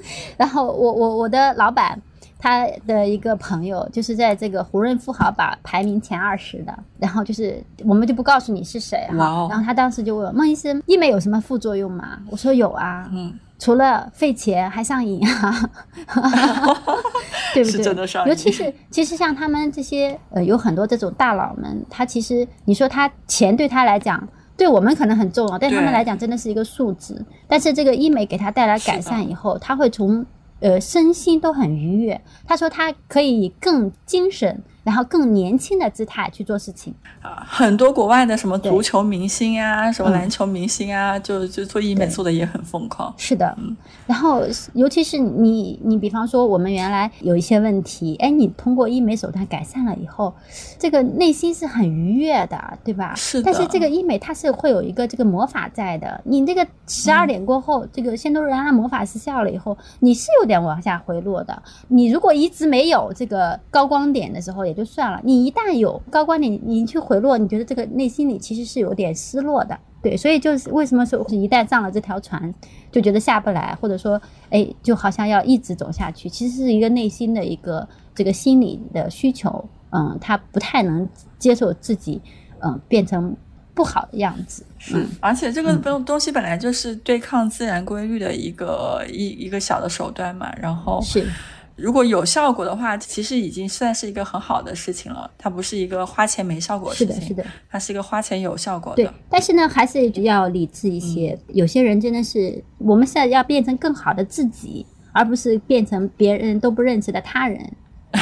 然后我我我的老板。他的一个朋友就是在这个胡润富豪榜排名前二十的，然后就是我们就不告诉你是谁哈。然后他当时就问孟医生，医美有什么副作用吗？我说有啊，嗯，除了费钱还上瘾啊，对不对？尤其是其实像他们这些呃有很多这种大佬们，他其实你说他钱对他来讲，对我们可能很重要，对他们来讲真的是一个数值。但是这个医美给他带来改善以后，他会从。呃，身心都很愉悦。他说他可以更精神。然后更年轻的姿态去做事情啊，很多国外的什么足球明星啊，什么篮球明星啊，就就做医美做的也很疯狂。是的，嗯。然后尤其是你，你比方说我们原来有一些问题，哎，你通过医美手段改善了以后，这个内心是很愉悦的，对吧？是的。但是这个医美它是会有一个这个魔法在的，你这个十二点过后，这个仙都瑞安魔法失效了以后，你是有点往下回落的。你如果一直没有这个高光点的时候，也就算了，你一旦有高光点，你去回落，你觉得这个内心里其实是有点失落的，对，所以就是为什么说一旦上了这条船，就觉得下不来，或者说，哎，就好像要一直走下去，其实是一个内心的一个这个心理的需求，嗯，他不太能接受自己，嗯，变成不好的样子，是，而且这个东东西本来就是对抗自然规律的一个一一个小的手段嘛，然后是。如果有效果的话，其实已经算是一个很好的事情了。它不是一个花钱没效果的事情，是的，是的，它是一个花钱有效果的。对，但是呢，还是要理智一些。有些人真的是，我们现在要变成更好的自己，而不是变成别人都不认识的他人。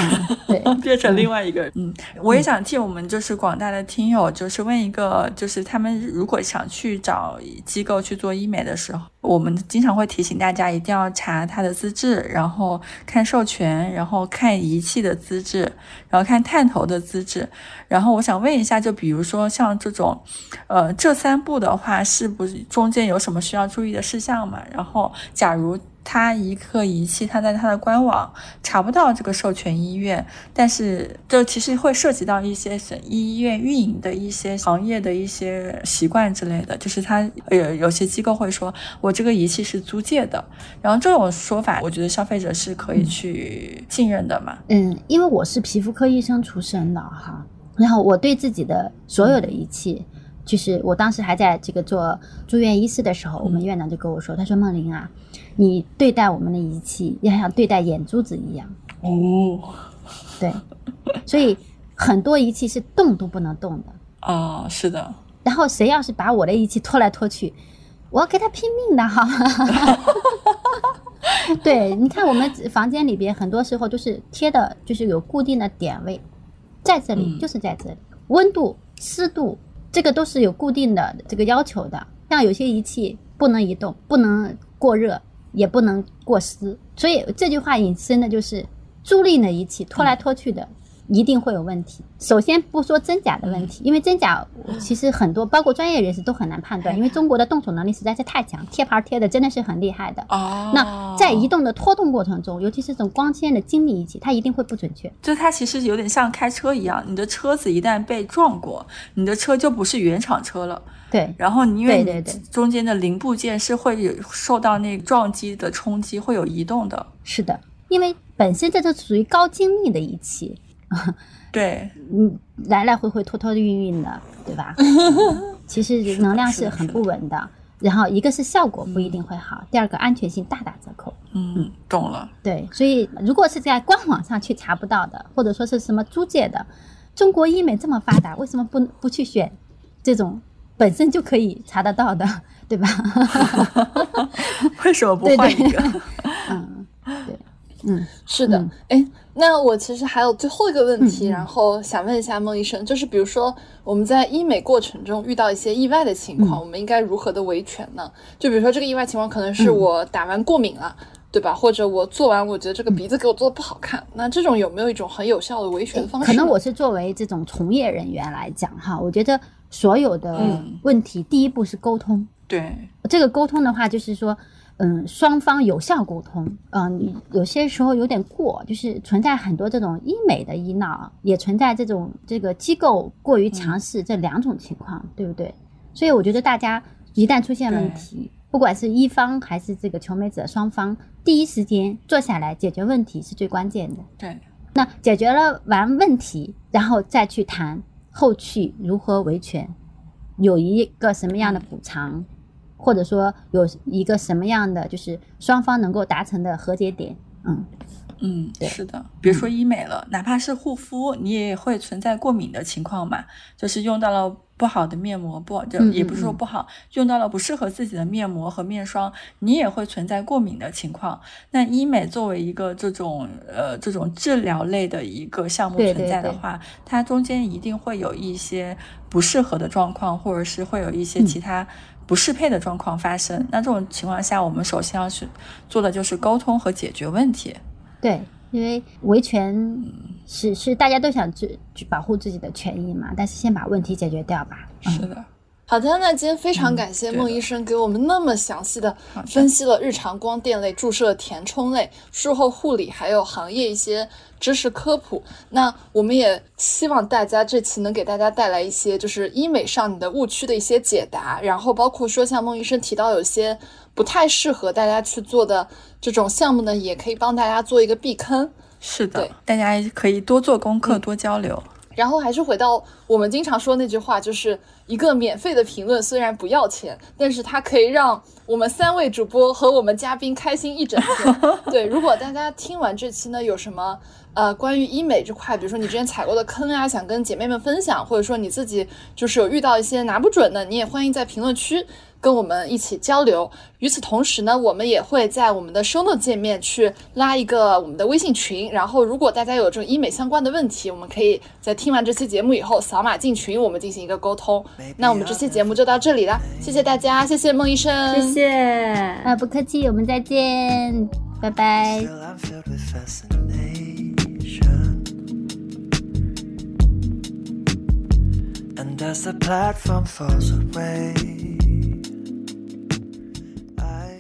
对，变成另外一个人。嗯，我也想替我们就是广大的听友，就是问一个，就是他们如果想去找机构去做医美的时候，我们经常会提醒大家一定要查他的资质，然后看授权，然后看仪器的资质，然后看探头的资质。然后我想问一下，就比如说像这种，呃，这三步的话，是不是中间有什么需要注意的事项嘛？然后假如。他一个仪器，他在他的官网查不到这个授权医院，但是这其实会涉及到一些省医院运营的一些行业的一些习惯之类的，就是他有有些机构会说，我这个仪器是租借的，然后这种说法，我觉得消费者是可以去信任的嘛。嗯，因为我是皮肤科医生出身的哈，然后我对自己的所有的仪器，就是我当时还在这个做住院医师的时候，我们院长就跟我说，他说梦玲啊。你对待我们的仪器，要像对待眼珠子一样哦。对，所以很多仪器是动都不能动的啊。是的。然后谁要是把我的仪器拖来拖去，我要给他拼命的哈。对，你看我们房间里边很多时候都是贴的，就是有固定的点位，在这里就是在这里，温度、湿度这个都是有固定的这个要求的。像有些仪器不能移动，不能过热。也不能过失，所以这句话引申的就是租赁的仪器拖来拖去的，一定会有问题。首先不说真假的问题，因为真假其实很多，包括专业人士都很难判断，因为中国的动手能力实在是太强，贴牌贴的真的是很厉害的。哦，那在移动的拖动过程中，尤其是这种光纤的精密仪器，它一定会不准确。就它其实有点像开车一样，你的车子一旦被撞过，你的车就不是原厂车了。对，然后你因为你中间的零部件是会有受到那个撞击的冲击，会有移动的。是的，因为本身这就属于高精密的仪器，对，嗯，来来回回拖拖运运的，对吧？其实能量是很不稳的。然后一个是效果不一定会好，第二个安全性大打折扣。嗯，懂了。对，所以如果是在官网上去查不到的，或者说是什么租借的，中国医美这么发达，为什么不不去选这种本身就可以查得到的，对吧？为什么不换一个？嗯，对，嗯，是的嗯，哎、那我其实还有最后一个问题，然后想问一下孟医生，就是比如说我们在医美过程中遇到一些意外的情况，嗯我们应该如何的维权呢？就比如说这个意外情况可能是嗯我打完过敏了。对吧？或者我做完，我觉得这个鼻子给我做的不好看，那这种有没有一种很有效的维权方式？可能我是作为这种从业人员来讲哈，我觉得所有的嗯问题，第一步是沟通。对，这个沟通的话，就是说，嗯，双方有效沟通。嗯，有些时候有点过，就是存在很多这种医美的医闹，也存在这种这个机构过于强势这两种情况，对不对？所以我觉得大家一旦出现问题，不管是一方还是这个求美者双方，第一时间坐下来解决问题是最关键的。对，那解决了完问题，然后再去谈后续如何维权，有一个什么样的补偿，或者说有一个什么样的就是双方能够达成的和解点。嗯，嗯，对。是的，别说医美了，哪怕是护肤，你也会存在过敏的情况嘛，就是用到了不好的面膜，不就嗯也不是说嗯不好，用到了不适合自己的面膜和面霜，你也会存在过敏的情况。那医美作为一个这种呃这种治疗类的一个项目存在的对对话，它中间一定会有一些不适合的状况，或者是会有一些嗯其他不适配的状况发生。那这种情况下，我们首先要去做的就是沟通和解决问题。对，因为维权是是大家都想去去保护自己的权益嘛，但是先把问题解决掉吧。是的。好的，那今天非常嗯感谢孟医生给我们那么详细的分析了日常光电类、注射填充类、术后护理，还有行业一些知识科普。那我们也希望大家这期能给大家带来一些就是医美上你的误区的一些解答，然后包括说像孟医生提到有些不太适合大家去做的这种项目呢，也可以帮大家做一个避坑。是的，大家可以多做功课，嗯多交流。然后还是回到我们经常说那句话，就是一个免费的评论虽然不要钱，但是它可以让我们三位主播和我们嘉宾开心一整天。对，如果大家听完这期呢，有什么呃关于医美这块，比如说你之前踩过的坑啊，想跟姐妹们分享，或者说你自己就是有遇到一些拿不准的，你也欢迎在评论区。跟我们一起交流。与此同时呢，我们也会在我们的 show note 界面去拉一个我们的微信群。然后，如果大家有这种医美相关的问题，我们可以在听完这期节目以后扫码进群，我们进行一个沟通。那我们这期节目就到这里了，谢谢大家，谢谢孟医生，谢谢。啊，不客气，我们再见，拜拜。Still, I'm filled with fascination. And as the platform falls away,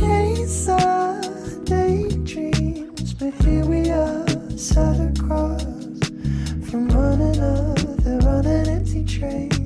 chase our daydreams, but here we are, sat across from one another on an empty train.